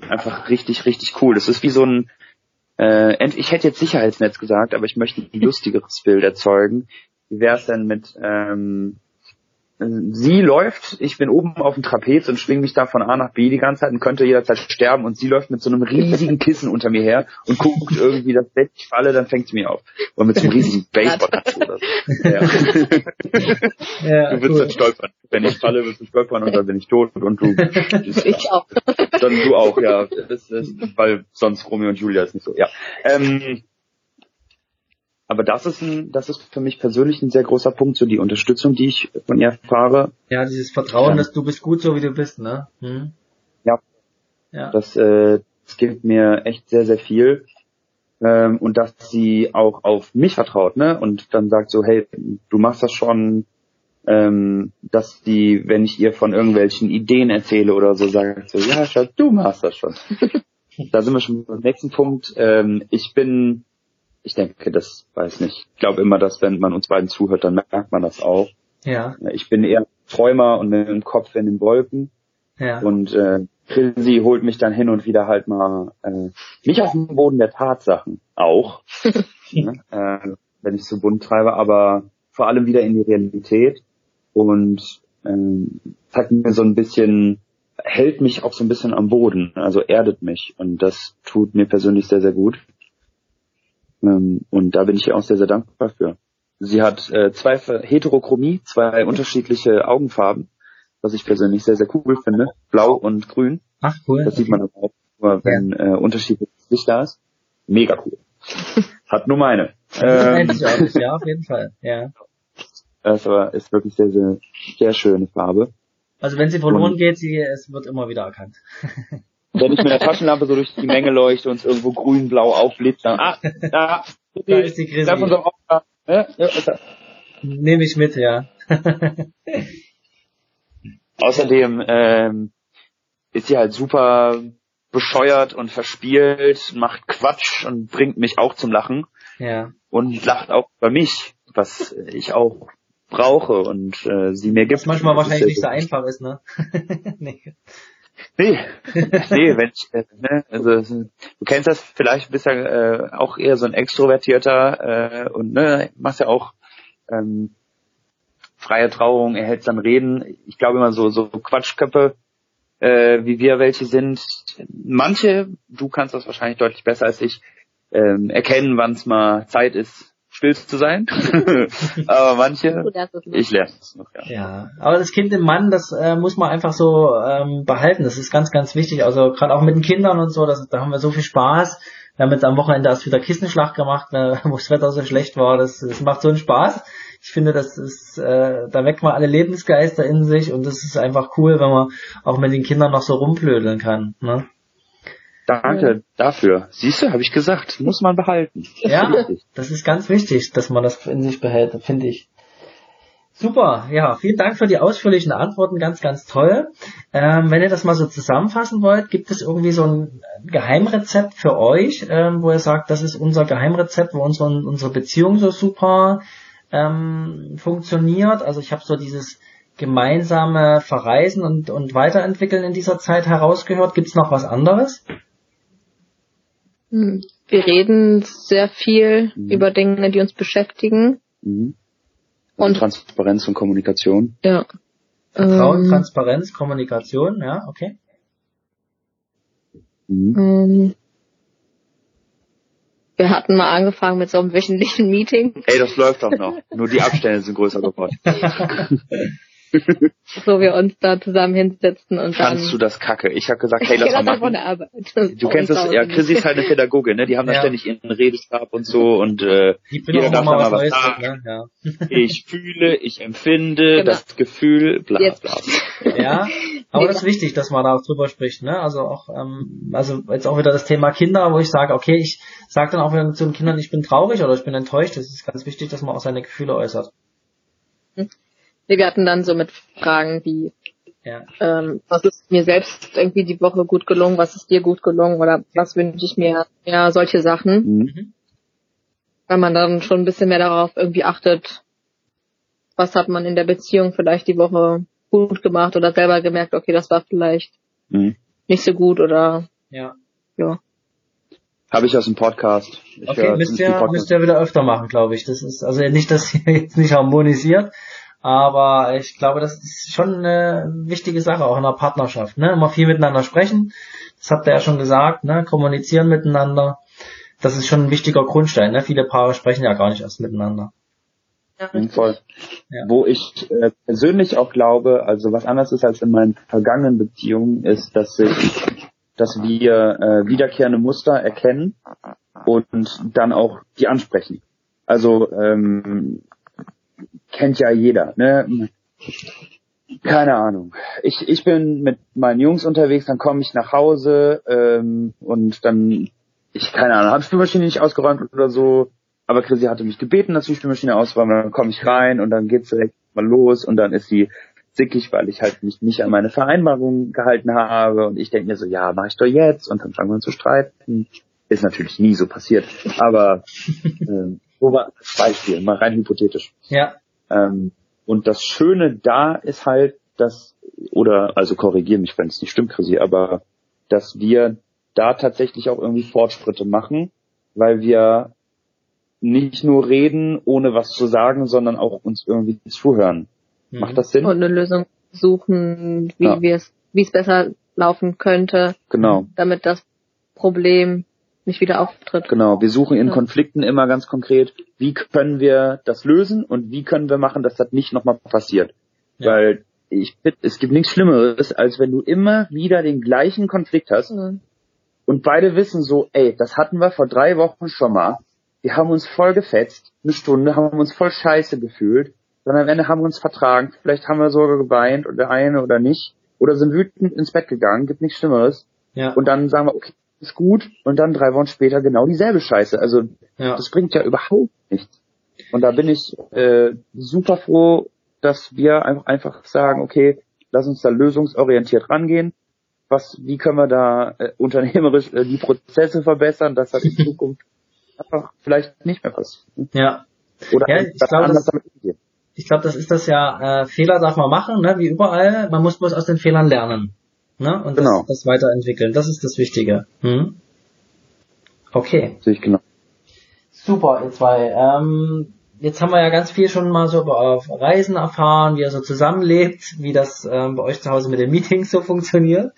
einfach richtig, richtig cool. Das ist wie so ein, äh, ich hätte jetzt Sicherheitsnetz gesagt, aber ich möchte ein lustigeres Bild erzeugen. Wie wäre es denn mit, ähm, sie läuft, ich bin oben auf dem Trapez und schwinge mich da von A nach B die ganze Zeit und könnte jederzeit sterben und sie läuft mit so einem riesigen Kissen unter mir her und guckt irgendwie, dass wenn ich falle, dann fängt sie mir auf. Oder mit so einem riesigen baseball oder so. Ja. ja, du wirst cool. dann stolpern. Wenn ich falle, wirst du stolpern und dann bin ich tot und du. Ich auch. Dann du auch, ja. Das ist, weil sonst Romeo und Julia ist nicht so. Ja. Ähm, aber das ist ein, das ist für mich persönlich ein sehr großer Punkt, so die Unterstützung, die ich von ihr erfahre. Ja, dieses Vertrauen, ja. dass du bist gut so wie du bist, ne? Hm. Ja. ja. Das, äh, das gibt mir echt sehr, sehr viel. Ähm, und dass sie auch auf mich vertraut, ne? Und dann sagt so, hey, du machst das schon, ähm, dass die, wenn ich ihr von irgendwelchen Ideen erzähle oder so, sagt so, ja, Schatz, du machst das schon. da sind wir schon beim nächsten Punkt. Ähm, ich bin ich denke, das weiß nicht. Ich glaube immer, dass wenn man uns beiden zuhört, dann merkt man das auch. Ja. Ich bin eher Träumer und mit dem Kopf in den Wolken. Ja. Und äh, Chrissy holt mich dann hin und wieder halt mal äh, nicht auf den Boden der Tatsachen auch, ne? äh, wenn ich so bunt treibe, aber vor allem wieder in die Realität und ähm, hat mir so ein bisschen hält mich auch so ein bisschen am Boden, also erdet mich und das tut mir persönlich sehr sehr gut. Ähm, und da bin ich ihr auch sehr, sehr dankbar für. Sie hat äh, zwei Heterochromie, zwei unterschiedliche Augenfarben, was ich persönlich sehr, sehr cool finde. Blau und grün. Ach cool. Das sieht man auch nur, wenn äh, unterschiedliches Licht da ist. Mega cool. Hat nur meine. Ähm, ja, auf jeden Fall. Ja. Das aber ist wirklich sehr, sehr, sehr schöne Farbe. Also wenn sie verloren und, geht, sie, es wird immer wieder erkannt. Wenn ich mit der Taschenlampe so durch die Menge leuchte und es irgendwo grün-blau aufblitzt, dann, ah, da, da ist die Krise. Ja, ja, Nehme ich mit, ja. Außerdem ähm, ist sie halt super bescheuert und verspielt, macht Quatsch und bringt mich auch zum Lachen. Ja. Und lacht auch über mich, was ich auch brauche und äh, sie mir gibt. Was manchmal wahrscheinlich nicht so einfach ist, ne? nee. Nee, nee, wenn ich, äh, ne, also du kennst das vielleicht, bist ja äh, auch eher so ein extrovertierter äh, und ne, machst ja auch ähm, freie Trauung, erhältst dann Reden. Ich glaube immer so so Quatschköpfe, äh, wie wir welche sind. Manche, du kannst das wahrscheinlich deutlich besser als ich, ähm, erkennen, wann es mal Zeit ist, still zu sein. aber manche, ich lerne es noch. Ja. ja, aber das Kind im Mann, das äh, muss man einfach so ähm, behalten. Das ist ganz, ganz wichtig. Also gerade auch mit den Kindern und so, das, da haben wir so viel Spaß. Wir haben jetzt am Wochenende erst wieder Kissenschlag gemacht, äh, wo das Wetter so schlecht war. Das, das macht so einen Spaß. Ich finde, das ist, äh, da weckt man alle Lebensgeister in sich und das ist einfach cool, wenn man auch mit den Kindern noch so rumblödeln kann. Ne? Danke dafür. Siehst du, habe ich gesagt, muss man behalten. Das ja, ist das ist ganz wichtig, dass man das in sich behält, finde ich. Super, ja, vielen Dank für die ausführlichen Antworten, ganz, ganz toll. Ähm, wenn ihr das mal so zusammenfassen wollt, gibt es irgendwie so ein Geheimrezept für euch, ähm, wo ihr sagt, das ist unser Geheimrezept, wo unsere, unsere Beziehung so super ähm, funktioniert. Also ich habe so dieses gemeinsame Verreisen und, und Weiterentwickeln in dieser Zeit herausgehört. Gibt es noch was anderes? Wir reden sehr viel mhm. über Dinge, die uns beschäftigen. Mhm. Und Transparenz und Kommunikation. Ja. Vertrauen, ähm, Transparenz, Kommunikation, ja, okay. Mhm. Ähm, wir hatten mal angefangen mit so einem wöchentlichen Meeting. Ey, das läuft doch noch. Nur die Abstände sind größer geworden. wo wir uns da zusammen hinsetzen und Fandst dann... du das kacke? Ich habe gesagt, hey, lass mal machen. Von der Arbeit. Du kennst das, ja, Chrissy ist halt eine Pädagogin, ne? Die haben da ja. ständig ihren Redestab und so und äh, jeder darf mal was sagen. Ne? Ja. Ich fühle, ich empfinde genau. das Gefühl, bla bla. bla. Ja, aber das ist wichtig, dass man da auch drüber spricht, ne? Also auch, ähm, also jetzt auch wieder das Thema Kinder, wo ich sage, okay, ich sage dann auch wieder zu den Kindern, ich bin traurig oder ich bin enttäuscht. Das ist ganz wichtig, dass man auch seine Gefühle äußert. Hm. Wir hatten dann so mit Fragen wie, Ja. Ähm, was ist mir selbst irgendwie die Woche gut gelungen, was ist dir gut gelungen oder was wünsche ich mir? Ja, solche Sachen. Mhm. mhm. Weil man dann schon ein bisschen mehr darauf irgendwie achtet, was hat man in der Beziehung vielleicht die Woche gut gemacht oder selber gemerkt, okay, das war vielleicht mhm. nicht so gut oder ja. ja. Habe ich aus dem Podcast. Ich okay, müsst ihr, Podcast. müsst ihr wieder öfter machen, glaube ich. Das ist also nicht, dass ihr jetzt nicht harmonisiert, aber ich glaube, das ist schon eine wichtige Sache, auch in einer Partnerschaft. Ne? Immer viel miteinander sprechen. Das habt ihr ja schon gesagt, ne? kommunizieren miteinander. Das ist schon ein wichtiger Grundstein. Ne? Viele Paare sprechen ja gar nicht erst miteinander. Ja, Voll. Ja. Wo ich äh, persönlich auch glaube, also was anders ist als in meinen vergangenen Beziehungen, ist, dass ich, dass wir äh, wiederkehrende Muster erkennen und dann auch die ansprechen. Also ähm, kennt ja jeder, ne? Keine Ahnung. Ich, ich bin mit meinen Jungs unterwegs, dann komme ich nach Hause ähm, und dann, ich keine Ahnung, habe Spülmaschine nicht ausgeräumt oder so, aber Chrissy hatte mich gebeten, dass ich die Spülmaschine ausräume, dann komme ich rein und dann geht's direkt mal los und dann ist sie sickig, weil ich halt mich nicht an meine Vereinbarung gehalten habe und ich denke mir so, ja, mach ich doch jetzt und dann fangen wir an zu streiten. Ist natürlich nie so passiert, aber äh, so war das Beispiel, mal rein hypothetisch. Ja. Ähm, und das Schöne da ist halt, dass, oder, also korrigiere mich, wenn es nicht stimmt, Chrissy, aber dass wir da tatsächlich auch irgendwie Fortschritte machen, weil wir nicht nur reden, ohne was zu sagen, sondern auch uns irgendwie zuhören. Mhm. Macht das Sinn? Und eine Lösung suchen, wie ja. wir es, wie es besser laufen könnte. Genau. Damit das Problem nicht wieder auftritt. Genau, wir suchen in Konflikten immer ganz konkret, wie können wir das lösen und wie können wir machen, dass das nicht nochmal passiert. Ja. Weil ich es gibt nichts Schlimmeres, als wenn du immer wieder den gleichen Konflikt hast mhm. und beide wissen so, ey, das hatten wir vor drei Wochen schon mal, wir haben uns voll gefetzt, eine Stunde, haben uns voll scheiße gefühlt, dann am Ende haben wir uns vertragen, vielleicht haben wir sogar geweint oder eine oder nicht, oder sind wütend ins Bett gegangen, gibt nichts Schlimmeres. Ja. Und dann sagen wir, okay, ist gut und dann drei Wochen später genau dieselbe Scheiße. Also ja. das bringt ja überhaupt nichts. Und da bin ich äh, super froh, dass wir einfach, einfach sagen, okay, lass uns da lösungsorientiert rangehen. Was, wie können wir da äh, unternehmerisch äh, die Prozesse verbessern, dass das in Zukunft einfach vielleicht nicht mehr passiert. Ja. Oder ja, ich glaube, das, ich glaube, das ist das ja, äh, Fehler darf man machen, ne, wie überall. Man muss bloß aus den Fehlern lernen. Ne? Und genau. das, das weiterentwickeln. Das ist das Wichtige. Hm? Okay. Sehe ich genau. Super, ihr zwei. Ähm, jetzt haben wir ja ganz viel schon mal so auf Reisen erfahren, wie ihr so zusammenlebt, wie das ähm, bei euch zu Hause mit den Meetings so funktioniert.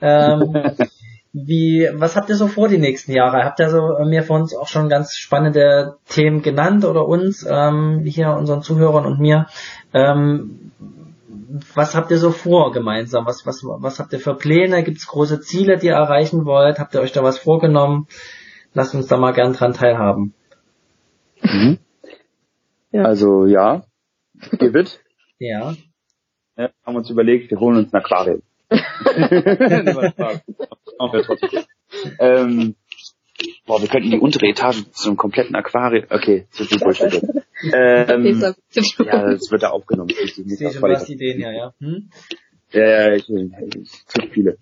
Ähm, wie, was habt ihr so vor die nächsten Jahre? Habt ihr so mir von uns auch schon ganz spannende Themen genannt oder uns, ähm, hier unseren Zuhörern und mir? Ähm, was habt ihr so vor gemeinsam? Was, was, was habt ihr für Pläne? Gibt es große Ziele, die ihr erreichen wollt? Habt ihr euch da was vorgenommen? Lasst uns da mal gern dran teilhaben. Mhm. Ja. Also ja, it. Ja. ja. Haben uns überlegt, wir holen uns ein Aquarium. ähm, Boah, wir könnten die untere Etage zu einem kompletten Aquarium. Okay, zu viel Bullshit. ähm, ja, das wird da aufgenommen. Ich sehe schon, du Ideen, ja, ja. Hm? Ja, ja, ich, ich, zu viele.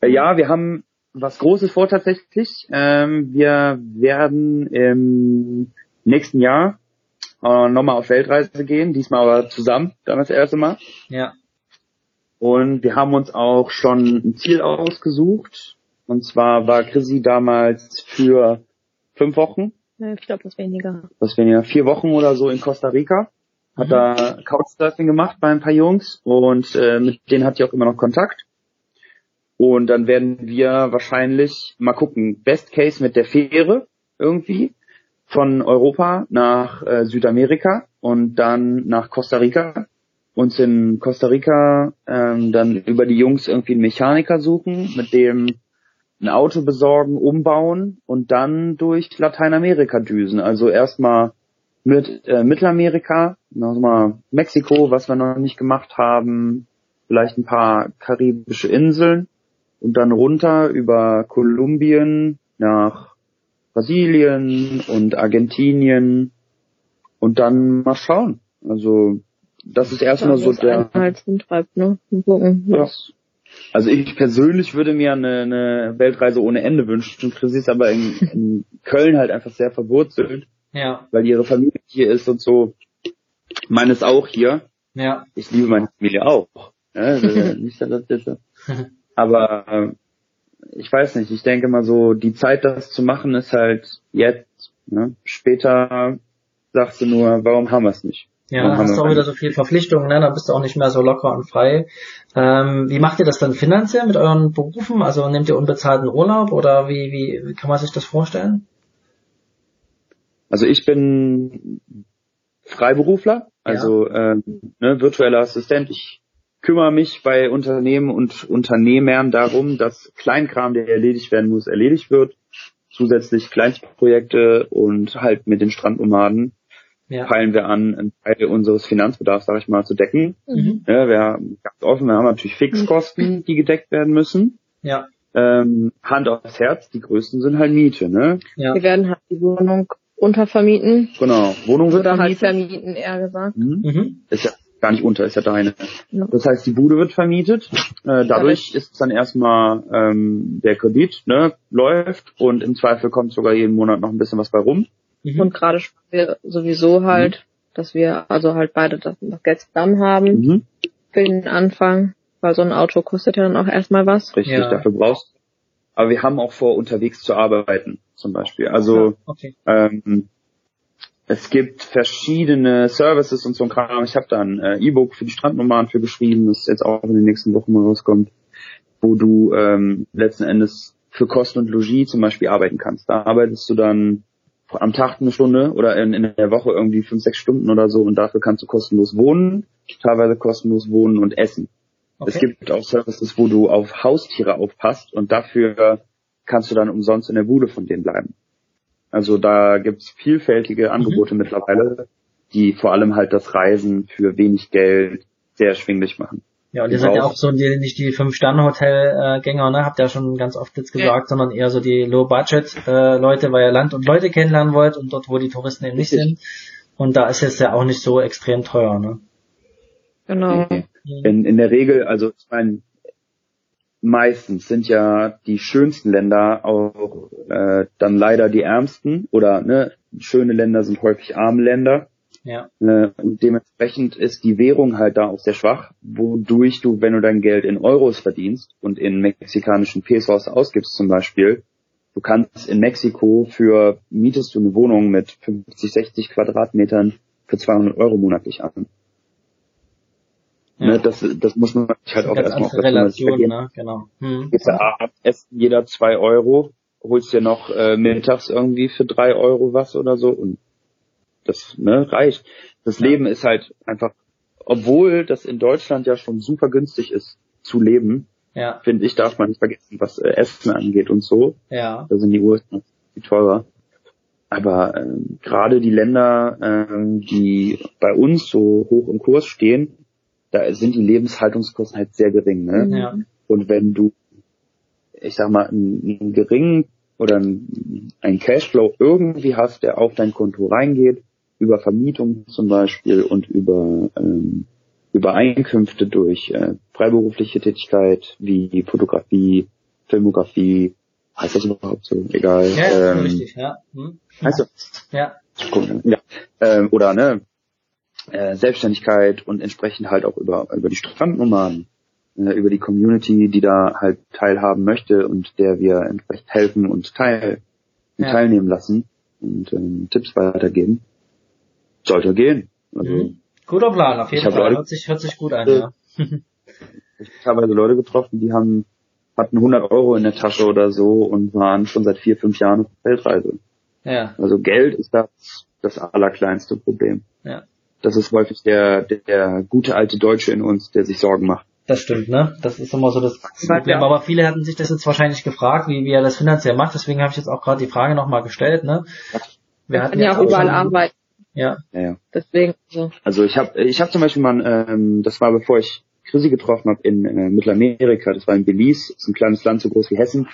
Äh, ja, wir haben was Großes vor tatsächlich. Ähm, wir werden im nächsten Jahr äh, nochmal auf Weltreise gehen, diesmal aber zusammen, dann das erste Mal. Ja. Und wir haben uns auch schon ein Ziel ausgesucht. Und zwar war Chrissy damals für fünf Wochen. Ich glaube, das weniger. Das weniger. Vier Wochen oder so in Costa Rica. Hat mhm. da Couchsurfing gemacht bei ein paar Jungs und äh, mit denen hat sie auch immer noch Kontakt. Und dann werden wir wahrscheinlich mal gucken, Best Case mit der Fähre irgendwie von Europa nach äh, Südamerika und dann nach Costa Rica. Uns in Costa Rica ähm, dann über die Jungs irgendwie einen Mechaniker suchen, mit dem ein Auto besorgen, umbauen und dann durch Lateinamerika düsen. Also erstmal mit äh, Mittelamerika, nochmal Mexiko, was wir noch nicht gemacht haben, vielleicht ein paar karibische Inseln und dann runter über Kolumbien nach Brasilien und Argentinien und dann mal schauen. Also das ist erstmal so der. Halt ne? Gucken. Ja. Also ich persönlich würde mir eine, eine Weltreise ohne Ende wünschen. Chrissy ist aber in, in Köln halt einfach sehr verwurzelt. Ja. Weil ihre Familie hier ist und so. Meine ist auch hier. Ja. Ich liebe meine Familie auch. Ja, nicht, das jetzt, aber äh, ich weiß nicht, ich denke mal so, die Zeit, das zu machen, ist halt jetzt. Ne? Später sagst du nur, warum haben wir es nicht? Ja, dann hast du auch wieder so viel Verpflichtungen, ne? dann bist du auch nicht mehr so locker und frei. Ähm, wie macht ihr das dann finanziell mit euren Berufen? Also nehmt ihr unbezahlten Urlaub oder wie, wie, wie kann man sich das vorstellen? Also ich bin Freiberufler, also ja. äh, ne, virtueller Assistent. Ich kümmere mich bei Unternehmen und Unternehmern darum, dass Kleinkram, der erledigt werden muss, erledigt wird. Zusätzlich Kleinstprojekte und halt mit den Strandnomaden ja. peilen wir an, einen Teil unseres Finanzbedarfs, sage ich mal, zu decken. Mhm. Ja, wir haben ganz offen, wir haben natürlich Fixkosten, die gedeckt werden müssen. Ja. Ähm, Hand aufs Herz, die größten sind halt Miete, ne? Ja. Wir werden halt die Wohnung untervermieten. Genau, Wohnung wird Oder halt vermieten, eher gesagt. Mhm. Mhm. Ist ja gar nicht unter, ist ja deine. Ja. Das heißt, die Bude wird vermietet. Äh, dadurch ja, ist dann erstmal ähm, der Kredit ne, läuft und im Zweifel kommt sogar jeden Monat noch ein bisschen was bei rum. Mhm. Und gerade sparen wir sowieso halt, mhm. dass wir also halt beide das, das Geld zusammen haben mhm. für den Anfang, weil so ein Auto kostet ja dann auch erstmal was. Richtig, ja. dafür brauchst du. Aber wir haben auch vor, unterwegs zu arbeiten, zum Beispiel. Also ja, okay. ähm, es gibt verschiedene Services und so ein Kram. Ich habe da ein äh, E-Book für die Strandnummern für geschrieben, das jetzt auch in den nächsten Wochen mal rauskommt, wo du ähm, letzten Endes für Kosten und Logis zum Beispiel arbeiten kannst. Da arbeitest du dann am Tag eine Stunde oder in, in der Woche irgendwie fünf, sechs Stunden oder so und dafür kannst du kostenlos wohnen, teilweise kostenlos wohnen und essen. Okay. Es gibt auch Services, wo du auf Haustiere aufpasst und dafür kannst du dann umsonst in der Bude von denen bleiben. Also da gibt's vielfältige Angebote mhm. mittlerweile, die vor allem halt das Reisen für wenig Geld sehr erschwinglich machen. Ja, und ihr seid ja auch so die, nicht die Fünf-Sterne-Hotel-Gänger, ne? Habt ja schon ganz oft jetzt gesagt, ja. sondern eher so die Low-Budget-Leute, weil ihr Land und Leute kennenlernen wollt und dort, wo die Touristen eben nicht sind. Und da ist es ja auch nicht so extrem teuer, ne? Genau. In, in der Regel, also ich meine, meistens sind ja die schönsten Länder auch äh, dann leider die ärmsten oder ne, schöne Länder sind häufig arme Länder. Ja. Äh, und dementsprechend ist die Währung halt da auch sehr schwach, wodurch du, wenn du dein Geld in Euros verdienst und in mexikanischen Pesos ausgibst zum Beispiel, du kannst in Mexiko für, mietest du eine Wohnung mit 50, 60 Quadratmetern für 200 Euro monatlich an. Ja. Ne, das, das muss man sich halt auch erstmal auf Relation, ne? genau. Hm. Gehst essen jeder zwei Euro, holst dir noch äh, mittags irgendwie für drei Euro was oder so und das ne, reicht. Das ja. Leben ist halt einfach, obwohl das in Deutschland ja schon super günstig ist zu leben, ja. finde ich, darf man nicht vergessen, was äh, Essen angeht und so. Ja. Da sind die Uhren teurer. Aber ähm, gerade die Länder, ähm, die bei uns so hoch im Kurs stehen, da sind die Lebenshaltungskosten halt sehr gering. Ne? Ja. Und wenn du, ich sag mal, einen, einen geringen oder einen Cashflow irgendwie hast, der auf dein Konto reingeht, über Vermietung zum Beispiel und über, ähm, über Einkünfte durch äh, freiberufliche Tätigkeit wie Fotografie, Filmografie, heißt das überhaupt so? Egal. Ja, ähm, richtig, ja. Hm. Heißt? Ja. ja. Ähm, oder ne, äh, Selbstständigkeit und entsprechend halt auch über, über die Strandnomaden, äh, über die Community, die da halt teilhaben möchte und der wir entsprechend helfen und teil, ja. teilnehmen lassen und ähm, Tipps weitergeben sollte gehen. Also, mhm. Guter Plan, auf jeden Fall. Leute, hört, sich, hört sich gut an, ja. ich habe also Leute getroffen, die haben hatten 100 Euro in der Tasche oder so und waren schon seit vier, fünf Jahren auf Weltreise. Ja. Also Geld ist das, das allerkleinste Problem. Ja. Das ist häufig der, der, der gute alte Deutsche in uns, der sich Sorgen macht. Das stimmt, ne? Das ist immer so das Problem. Aber viele hatten sich das jetzt wahrscheinlich gefragt, wie, wie er das finanziell macht. Deswegen habe ich jetzt auch gerade die Frage nochmal gestellt, ne? Wir hatten ja auch überall arbeiten. Ja. ja, ja. Deswegen so. Also ich habe ich hab zum Beispiel mal, ähm, das war bevor ich Chrissy getroffen habe in äh, Mittelamerika, das war in Belize, das ist ein kleines Land so groß wie Hessen,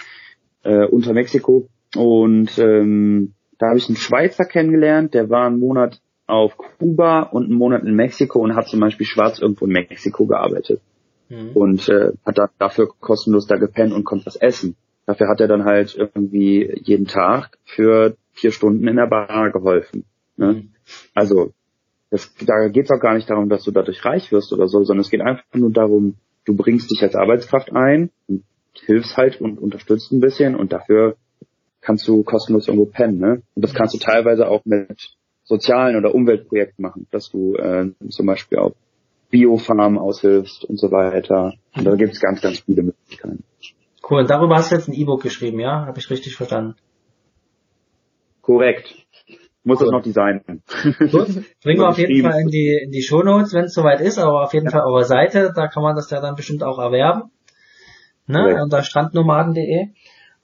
äh, unter Mexiko. Und ähm, da habe ich einen Schweizer kennengelernt, der war einen Monat auf Kuba und einen Monat in Mexiko und hat zum Beispiel schwarz irgendwo in Mexiko gearbeitet. Mhm. Und äh, hat da, dafür kostenlos da gepennt und konnte was essen. Dafür hat er dann halt irgendwie jeden Tag für vier Stunden in der Bar geholfen. Ne? Mhm. Also das, da geht es auch gar nicht darum, dass du dadurch reich wirst oder so, sondern es geht einfach nur darum, du bringst dich als Arbeitskraft ein und hilfst halt und unterstützt ein bisschen und dafür kannst du kostenlos irgendwo pennen. Ne? Und das kannst du teilweise auch mit sozialen oder Umweltprojekten machen, dass du äh, zum Beispiel auf Biofarmen aushilfst und so weiter. Und da gibt es ganz, ganz viele Möglichkeiten. Cool, darüber hast du jetzt ein E-Book geschrieben, ja? Habe ich richtig verstanden? Korrekt. Muss das noch designen. Gut, bringen wir auf jeden Fall in die, in die Shownotes, wenn es soweit ist, aber auf jeden ja. Fall eure Seite, da kann man das ja dann bestimmt auch erwerben. Ne? Ja. Unter strandnomaden.de.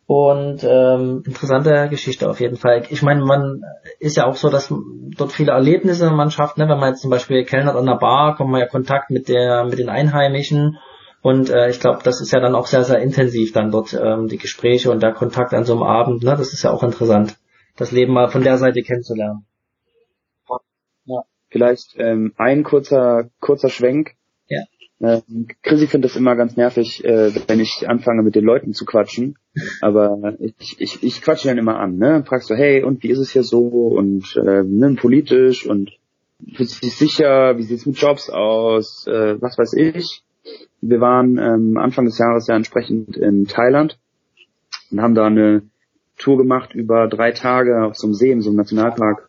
Und ähm, interessante Geschichte auf jeden Fall. Ich meine, man ist ja auch so, dass dort viele Erlebnisse man schafft. Ne? Wenn man jetzt zum Beispiel kellnert an der Bar, kommt man ja Kontakt mit der mit den Einheimischen. Und äh, ich glaube, das ist ja dann auch sehr, sehr intensiv dann dort ähm, die Gespräche und der Kontakt an so einem Abend. Ne? Das ist ja auch interessant, das Leben mal von der Seite kennenzulernen. Ja. Vielleicht ähm, ein kurzer kurzer Schwenk. Ja. Äh, Chrissy findet das immer ganz nervig, äh, wenn ich anfange mit den Leuten zu quatschen. Aber ich, ich, ich quatsche dann immer an, ne? Fragst so, hey, und wie ist es hier so? Und äh, ne, politisch und fühlst du dich sicher? Wie sieht's mit Jobs aus? Äh, was weiß ich. Wir waren ähm, Anfang des Jahres ja entsprechend in Thailand und haben da eine Tour gemacht über drei Tage auf so einem See, in so einem Nationalpark.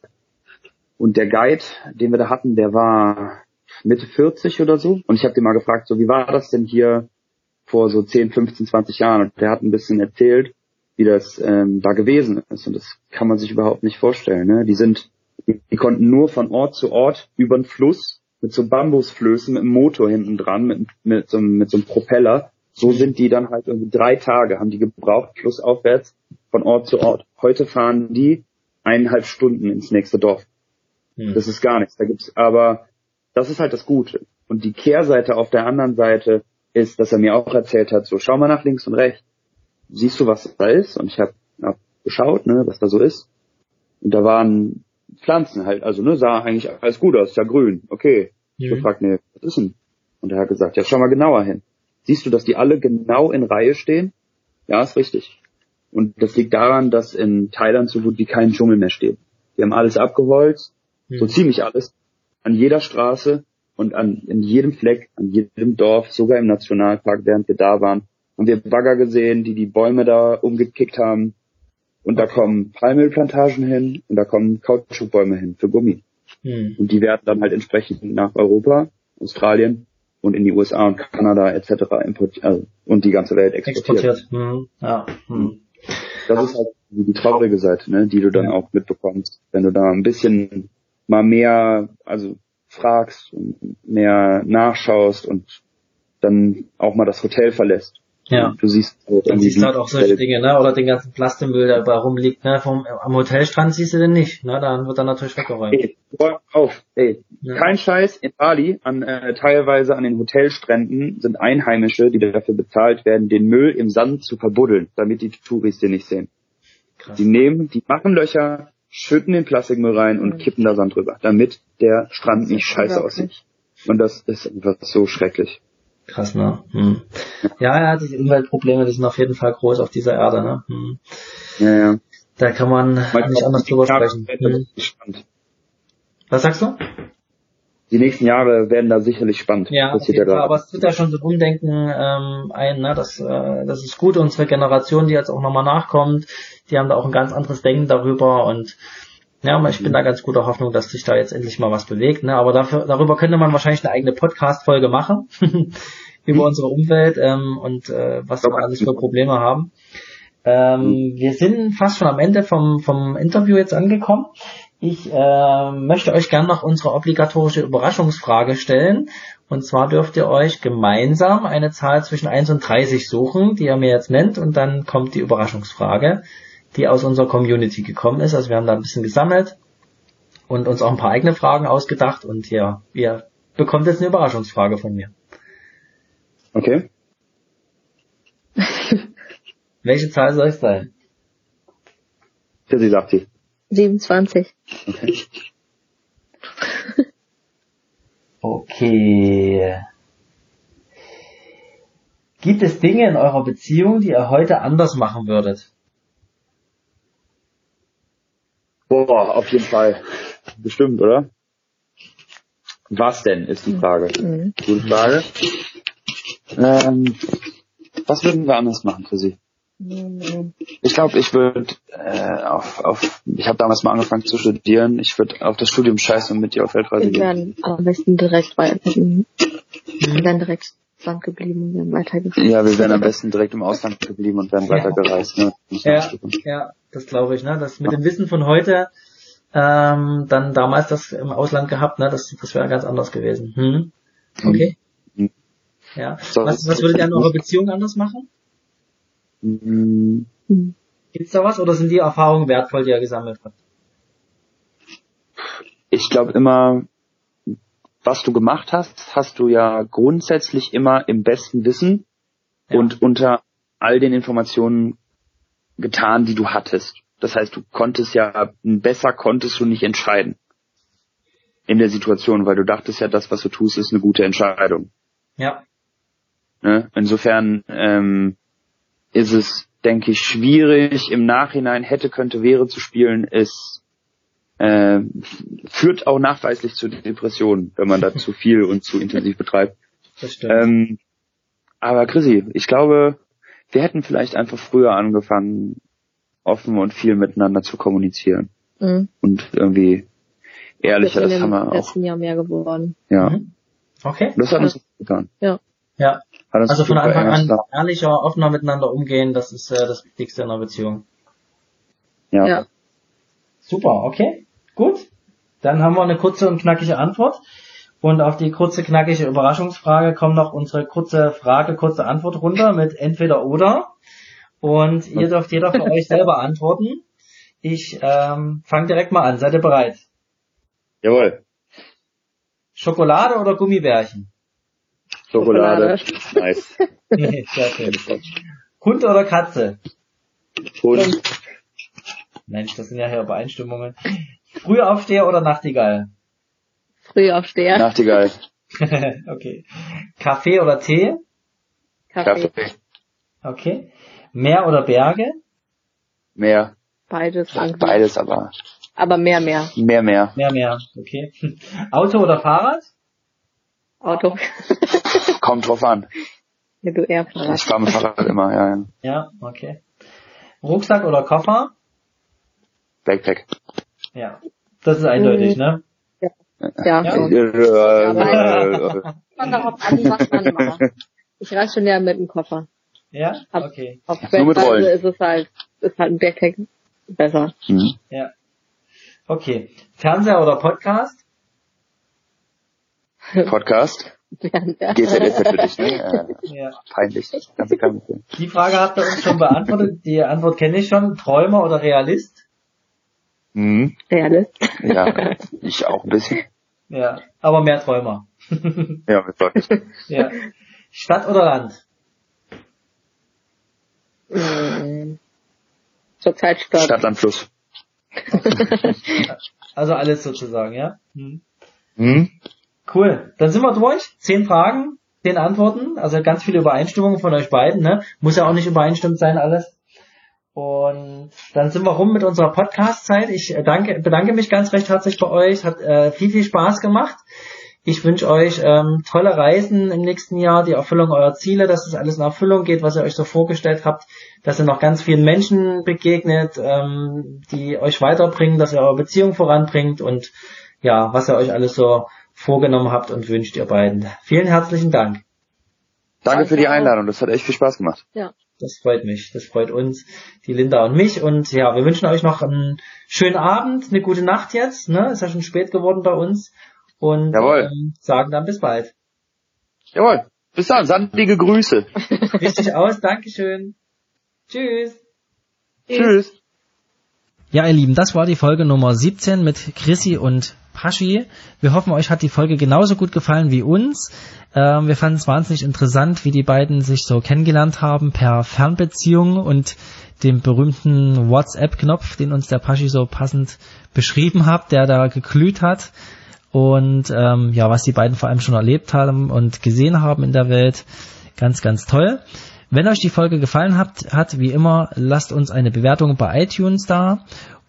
Und der Guide, den wir da hatten, der war Mitte 40 oder so. Und ich habe den mal gefragt, so wie war das denn hier vor so 10, 15, 20 Jahren? Und der hat ein bisschen erzählt, wie das ähm, da gewesen ist. Und das kann man sich überhaupt nicht vorstellen. Ne? Die sind, die, die konnten nur von Ort zu Ort über den Fluss mit so Bambusflößen mit einem Motor hinten dran, mit, mit, so, mit so einem Propeller. So sind die dann halt irgendwie drei Tage, haben die gebraucht, flussaufwärts, von Ort zu Ort. Heute fahren die eineinhalb Stunden ins nächste Dorf. Hm. Das ist gar nichts. Da gibt's aber das ist halt das Gute. Und die Kehrseite auf der anderen Seite ist, dass er mir auch erzählt hat, so schau mal nach links und rechts. Siehst du, was da ist? Und ich habe hab geschaut, ne, was da so ist. Und da waren Pflanzen halt, also ne, sah eigentlich alles gut aus, ja grün, okay. Mhm. Ich gefragt, ne, was ist denn? Und er hat gesagt, ja, schau mal genauer hin. Siehst du, dass die alle genau in Reihe stehen? Ja, ist richtig. Und das liegt daran, dass in Thailand so gut wie kein Dschungel mehr steht. Die haben alles abgeholzt, mhm. so ziemlich alles, an jeder Straße und an, in jedem Fleck, an jedem Dorf, sogar im Nationalpark, während wir da waren, haben wir Bagger gesehen, die die Bäume da umgekickt haben. Und da kommen Palmölplantagen hin und da kommen Kautschukbäume hin für Gummi. Hm. Und die werden dann halt entsprechend nach Europa, Australien und in die USA und Kanada etc. importiert also, und die ganze Welt exportiert. exportiert. Hm. Ja. Hm. Das ist halt die traurige Seite, ne, die du dann ja. auch mitbekommst, wenn du da ein bisschen mal mehr, also fragst und mehr nachschaust und dann auch mal das Hotel verlässt. Ja. Du siehst, halt dann siehst du halt auch solche Dinge, ne? Oder den ganzen Plastikmüll, der überall rumliegt, ne? Vom, am Hotelstrand siehst du den nicht, ne? Dann wird er natürlich weggeräumt. Ey, auf, ey. Ja. Kein Scheiß, in Bali, an, äh, teilweise an den Hotelstränden sind Einheimische, die dafür bezahlt werden, den Müll im Sand zu verbuddeln, damit die Touristen nicht sehen. Krass. Die nehmen, die machen Löcher, schütten den Plastikmüll rein und kippen da Sand drüber, damit der Strand nicht scheiße aussieht. Und das ist einfach so schrecklich. Krass, ne? Hm. Ja, ja, die Umweltprobleme, die sind auf jeden Fall groß auf dieser Erde, ne? Hm. Ja, ja. Da kann man Manchmal nicht anders drüber sprechen. Hm. Was sagst du? Die nächsten Jahre werden da sicherlich spannend. Ja, auf jeden Fall, aber es wird ja schon so Umdenken ähm, ein, ne? das, äh, das ist gut. Unsere Generation, die jetzt auch nochmal nachkommt, die haben da auch ein ganz anderes Denken darüber und ja, ich bin da ganz guter Hoffnung, dass sich da jetzt endlich mal was bewegt. Ne? Aber dafür, darüber könnte man wahrscheinlich eine eigene Podcast-Folge machen über mhm. unsere Umwelt ähm, und äh, was wir alles für Probleme haben. Ähm, mhm. Wir sind fast schon am Ende vom, vom Interview jetzt angekommen. Ich äh, möchte euch gerne noch unsere obligatorische Überraschungsfrage stellen. Und zwar dürft ihr euch gemeinsam eine Zahl zwischen 1 und 30 suchen, die ihr mir jetzt nennt. Und dann kommt die Überraschungsfrage die aus unserer Community gekommen ist. Also wir haben da ein bisschen gesammelt und uns auch ein paar eigene Fragen ausgedacht und ja, ihr bekommt jetzt eine Überraschungsfrage von mir. Okay. Welche Zahl soll es sein? Für Sie sagt sie. 27. Okay. Okay. Gibt es Dinge in eurer Beziehung, die ihr heute anders machen würdet? Boah, auf jeden Fall. Bestimmt, oder? Was denn, ist die Frage. Mhm. Gute Frage. Ähm, was würden wir anders machen für Sie? Mhm. Ich glaube, ich würde äh, auf, auf, ich habe damals mal angefangen zu studieren. Ich würde auf das Studium scheißen und mit dir auf Weltreise gehen. Wir wären am besten direkt weiter. Mhm. Wir wären direkt Ausland geblieben und wären weitergereist. Ja, wir wären am besten direkt im Ausland geblieben und wären weitergereist. Ne? Ja, ja, das glaube ich. Ne? Das mit dem Wissen von heute, ähm, dann damals das im Ausland gehabt, ne? das, das wäre ganz anders gewesen. Hm? Okay. Mhm. Ja. Was, was würdet ihr an eurer Beziehung anders machen? Mhm. Gibt's da was oder sind die Erfahrungen wertvoll, die ihr gesammelt habt? Ich glaube immer, was du gemacht hast, hast du ja grundsätzlich immer im besten Wissen ja. und unter all den Informationen getan, die du hattest. Das heißt, du konntest ja, besser konntest du nicht entscheiden in der Situation, weil du dachtest ja, das, was du tust, ist eine gute Entscheidung. Ja. Ne? Insofern ähm, ist es, denke ich, schwierig im Nachhinein hätte, könnte, wäre zu spielen, ist äh, führt auch nachweislich zu Depressionen, wenn man da zu viel und zu intensiv betreibt. Das stimmt. Ähm, aber Chrissy, ich glaube, wir hätten vielleicht einfach früher angefangen, offen und viel miteinander zu kommunizieren. Mhm. Und irgendwie ehrlicher, das, das haben wir auch. letzten Jahr mehr geworden. Ja. Mhm. Okay. Das hat uns getan. Ja. Ja. Also von Anfang an ehrlicher, offener miteinander umgehen, das ist äh, das Wichtigste in einer Beziehung. Ja. ja. Super, okay. Gut, dann haben wir eine kurze und knackige Antwort. Und auf die kurze, knackige Überraschungsfrage kommt noch unsere kurze Frage, kurze Antwort runter mit entweder oder. Und ihr dürft jeder von euch selber antworten. Ich ähm, fange direkt mal an. Seid ihr bereit? Jawohl. Schokolade oder Gummibärchen? Schokolade. nice. Sehr schön. Hund oder Katze? Hund. Mensch, das sind ja hier Übereinstimmungen. Frühaufsteher oder Nachtigall? Frühaufsteher. Nachtigall. okay. Kaffee oder Tee? Kaffee. Kaffee. Okay. Meer oder Berge? Meer. Beides. Beides aber. Aber mehr, mehr. Mehr, mehr. Mehr, mehr. Okay. Auto oder Fahrrad? Auto. Kommt drauf an. Ja, du eher Fahrrad. Ich fahre mit Fahrrad immer, ja, ja. Ja, okay. Rucksack oder Koffer? Backpack. Ja. Das ist eindeutig, mhm. ne? Ja. Ja. ja. ja. Man darauf an, was man macht. Ich reise schon ja mit dem Koffer. Ja? Okay. Auf Weltreise ist es halt, ist halt ein Backpack besser. Mhm. Ja. Okay. Fernseher oder Podcast? Podcast? Fernseher. GZSZ für dich, ne? ja. Peinlich. Die Frage habt ihr uns schon beantwortet. Die Antwort kenne ich schon. Träumer oder Realist? Mhm. Realist. Ja, ich auch ein bisschen. Ja, aber mehr Träumer. ja, mit deutlich. Ja. Stadt oder Land? Mhm. Zurzeit Stadt. Stadt, Land, Fluss. also alles sozusagen, ja? Mhm. Mhm. Cool. Dann sind wir durch. Zehn Fragen, zehn Antworten. Also ganz viele Übereinstimmungen von euch beiden. Ne? Muss ja auch nicht übereinstimmt sein alles. Und dann sind wir rum mit unserer Podcast-Zeit. Ich äh, danke, bedanke mich ganz recht herzlich bei euch. Hat äh, viel, viel Spaß gemacht. Ich wünsche euch ähm, tolle Reisen im nächsten Jahr, die Erfüllung eurer Ziele, dass es das alles in Erfüllung geht, was ihr euch so vorgestellt habt, dass ihr noch ganz vielen Menschen begegnet, ähm, die euch weiterbringen, dass ihr eure Beziehung voranbringt und ja, was ihr euch alles so vorgenommen habt und wünscht ihr beiden. Vielen herzlichen Dank. Danke für die Einladung, das hat echt viel Spaß gemacht. Ja. Das freut mich. Das freut uns, die Linda und mich. Und ja, wir wünschen euch noch einen schönen Abend, eine gute Nacht jetzt. Ne? Ist ja schon spät geworden bei uns. Und ähm, sagen dann bis bald. Jawohl. Bis dann. Sandige Grüße. Richtig aus. Dankeschön. Tschüss. Tschüss. Ja, ihr Lieben, das war die Folge Nummer 17 mit Chrissy und Paschi. Wir hoffen, euch hat die Folge genauso gut gefallen wie uns. Ähm, wir fanden es wahnsinnig interessant, wie die beiden sich so kennengelernt haben per Fernbeziehung und dem berühmten WhatsApp-Knopf, den uns der Paschi so passend beschrieben hat, der da geglüht hat. und ähm, ja, was die beiden vor allem schon erlebt haben und gesehen haben in der Welt. Ganz, ganz toll. Wenn euch die Folge gefallen hat, hat wie immer, lasst uns eine Bewertung bei iTunes da.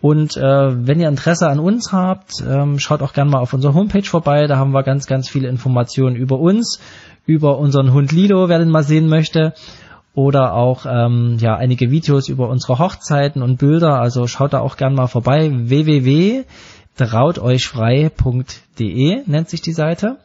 Und äh, wenn ihr Interesse an uns habt, ähm, schaut auch gerne mal auf unserer Homepage vorbei. Da haben wir ganz, ganz viele Informationen über uns, über unseren Hund Lilo, wer den mal sehen möchte. Oder auch ähm, ja einige Videos über unsere Hochzeiten und Bilder. Also schaut da auch gerne mal vorbei. www.trauteuchfrei.de nennt sich die Seite.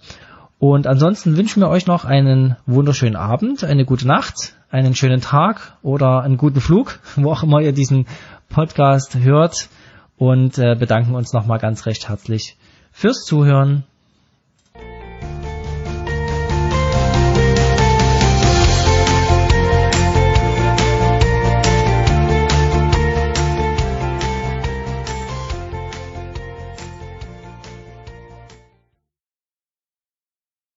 Und ansonsten wünschen wir euch noch einen wunderschönen Abend, eine gute Nacht, einen schönen Tag oder einen guten Flug, wo auch immer ihr diesen Podcast hört und äh, bedanken uns nochmal ganz recht herzlich fürs Zuhören.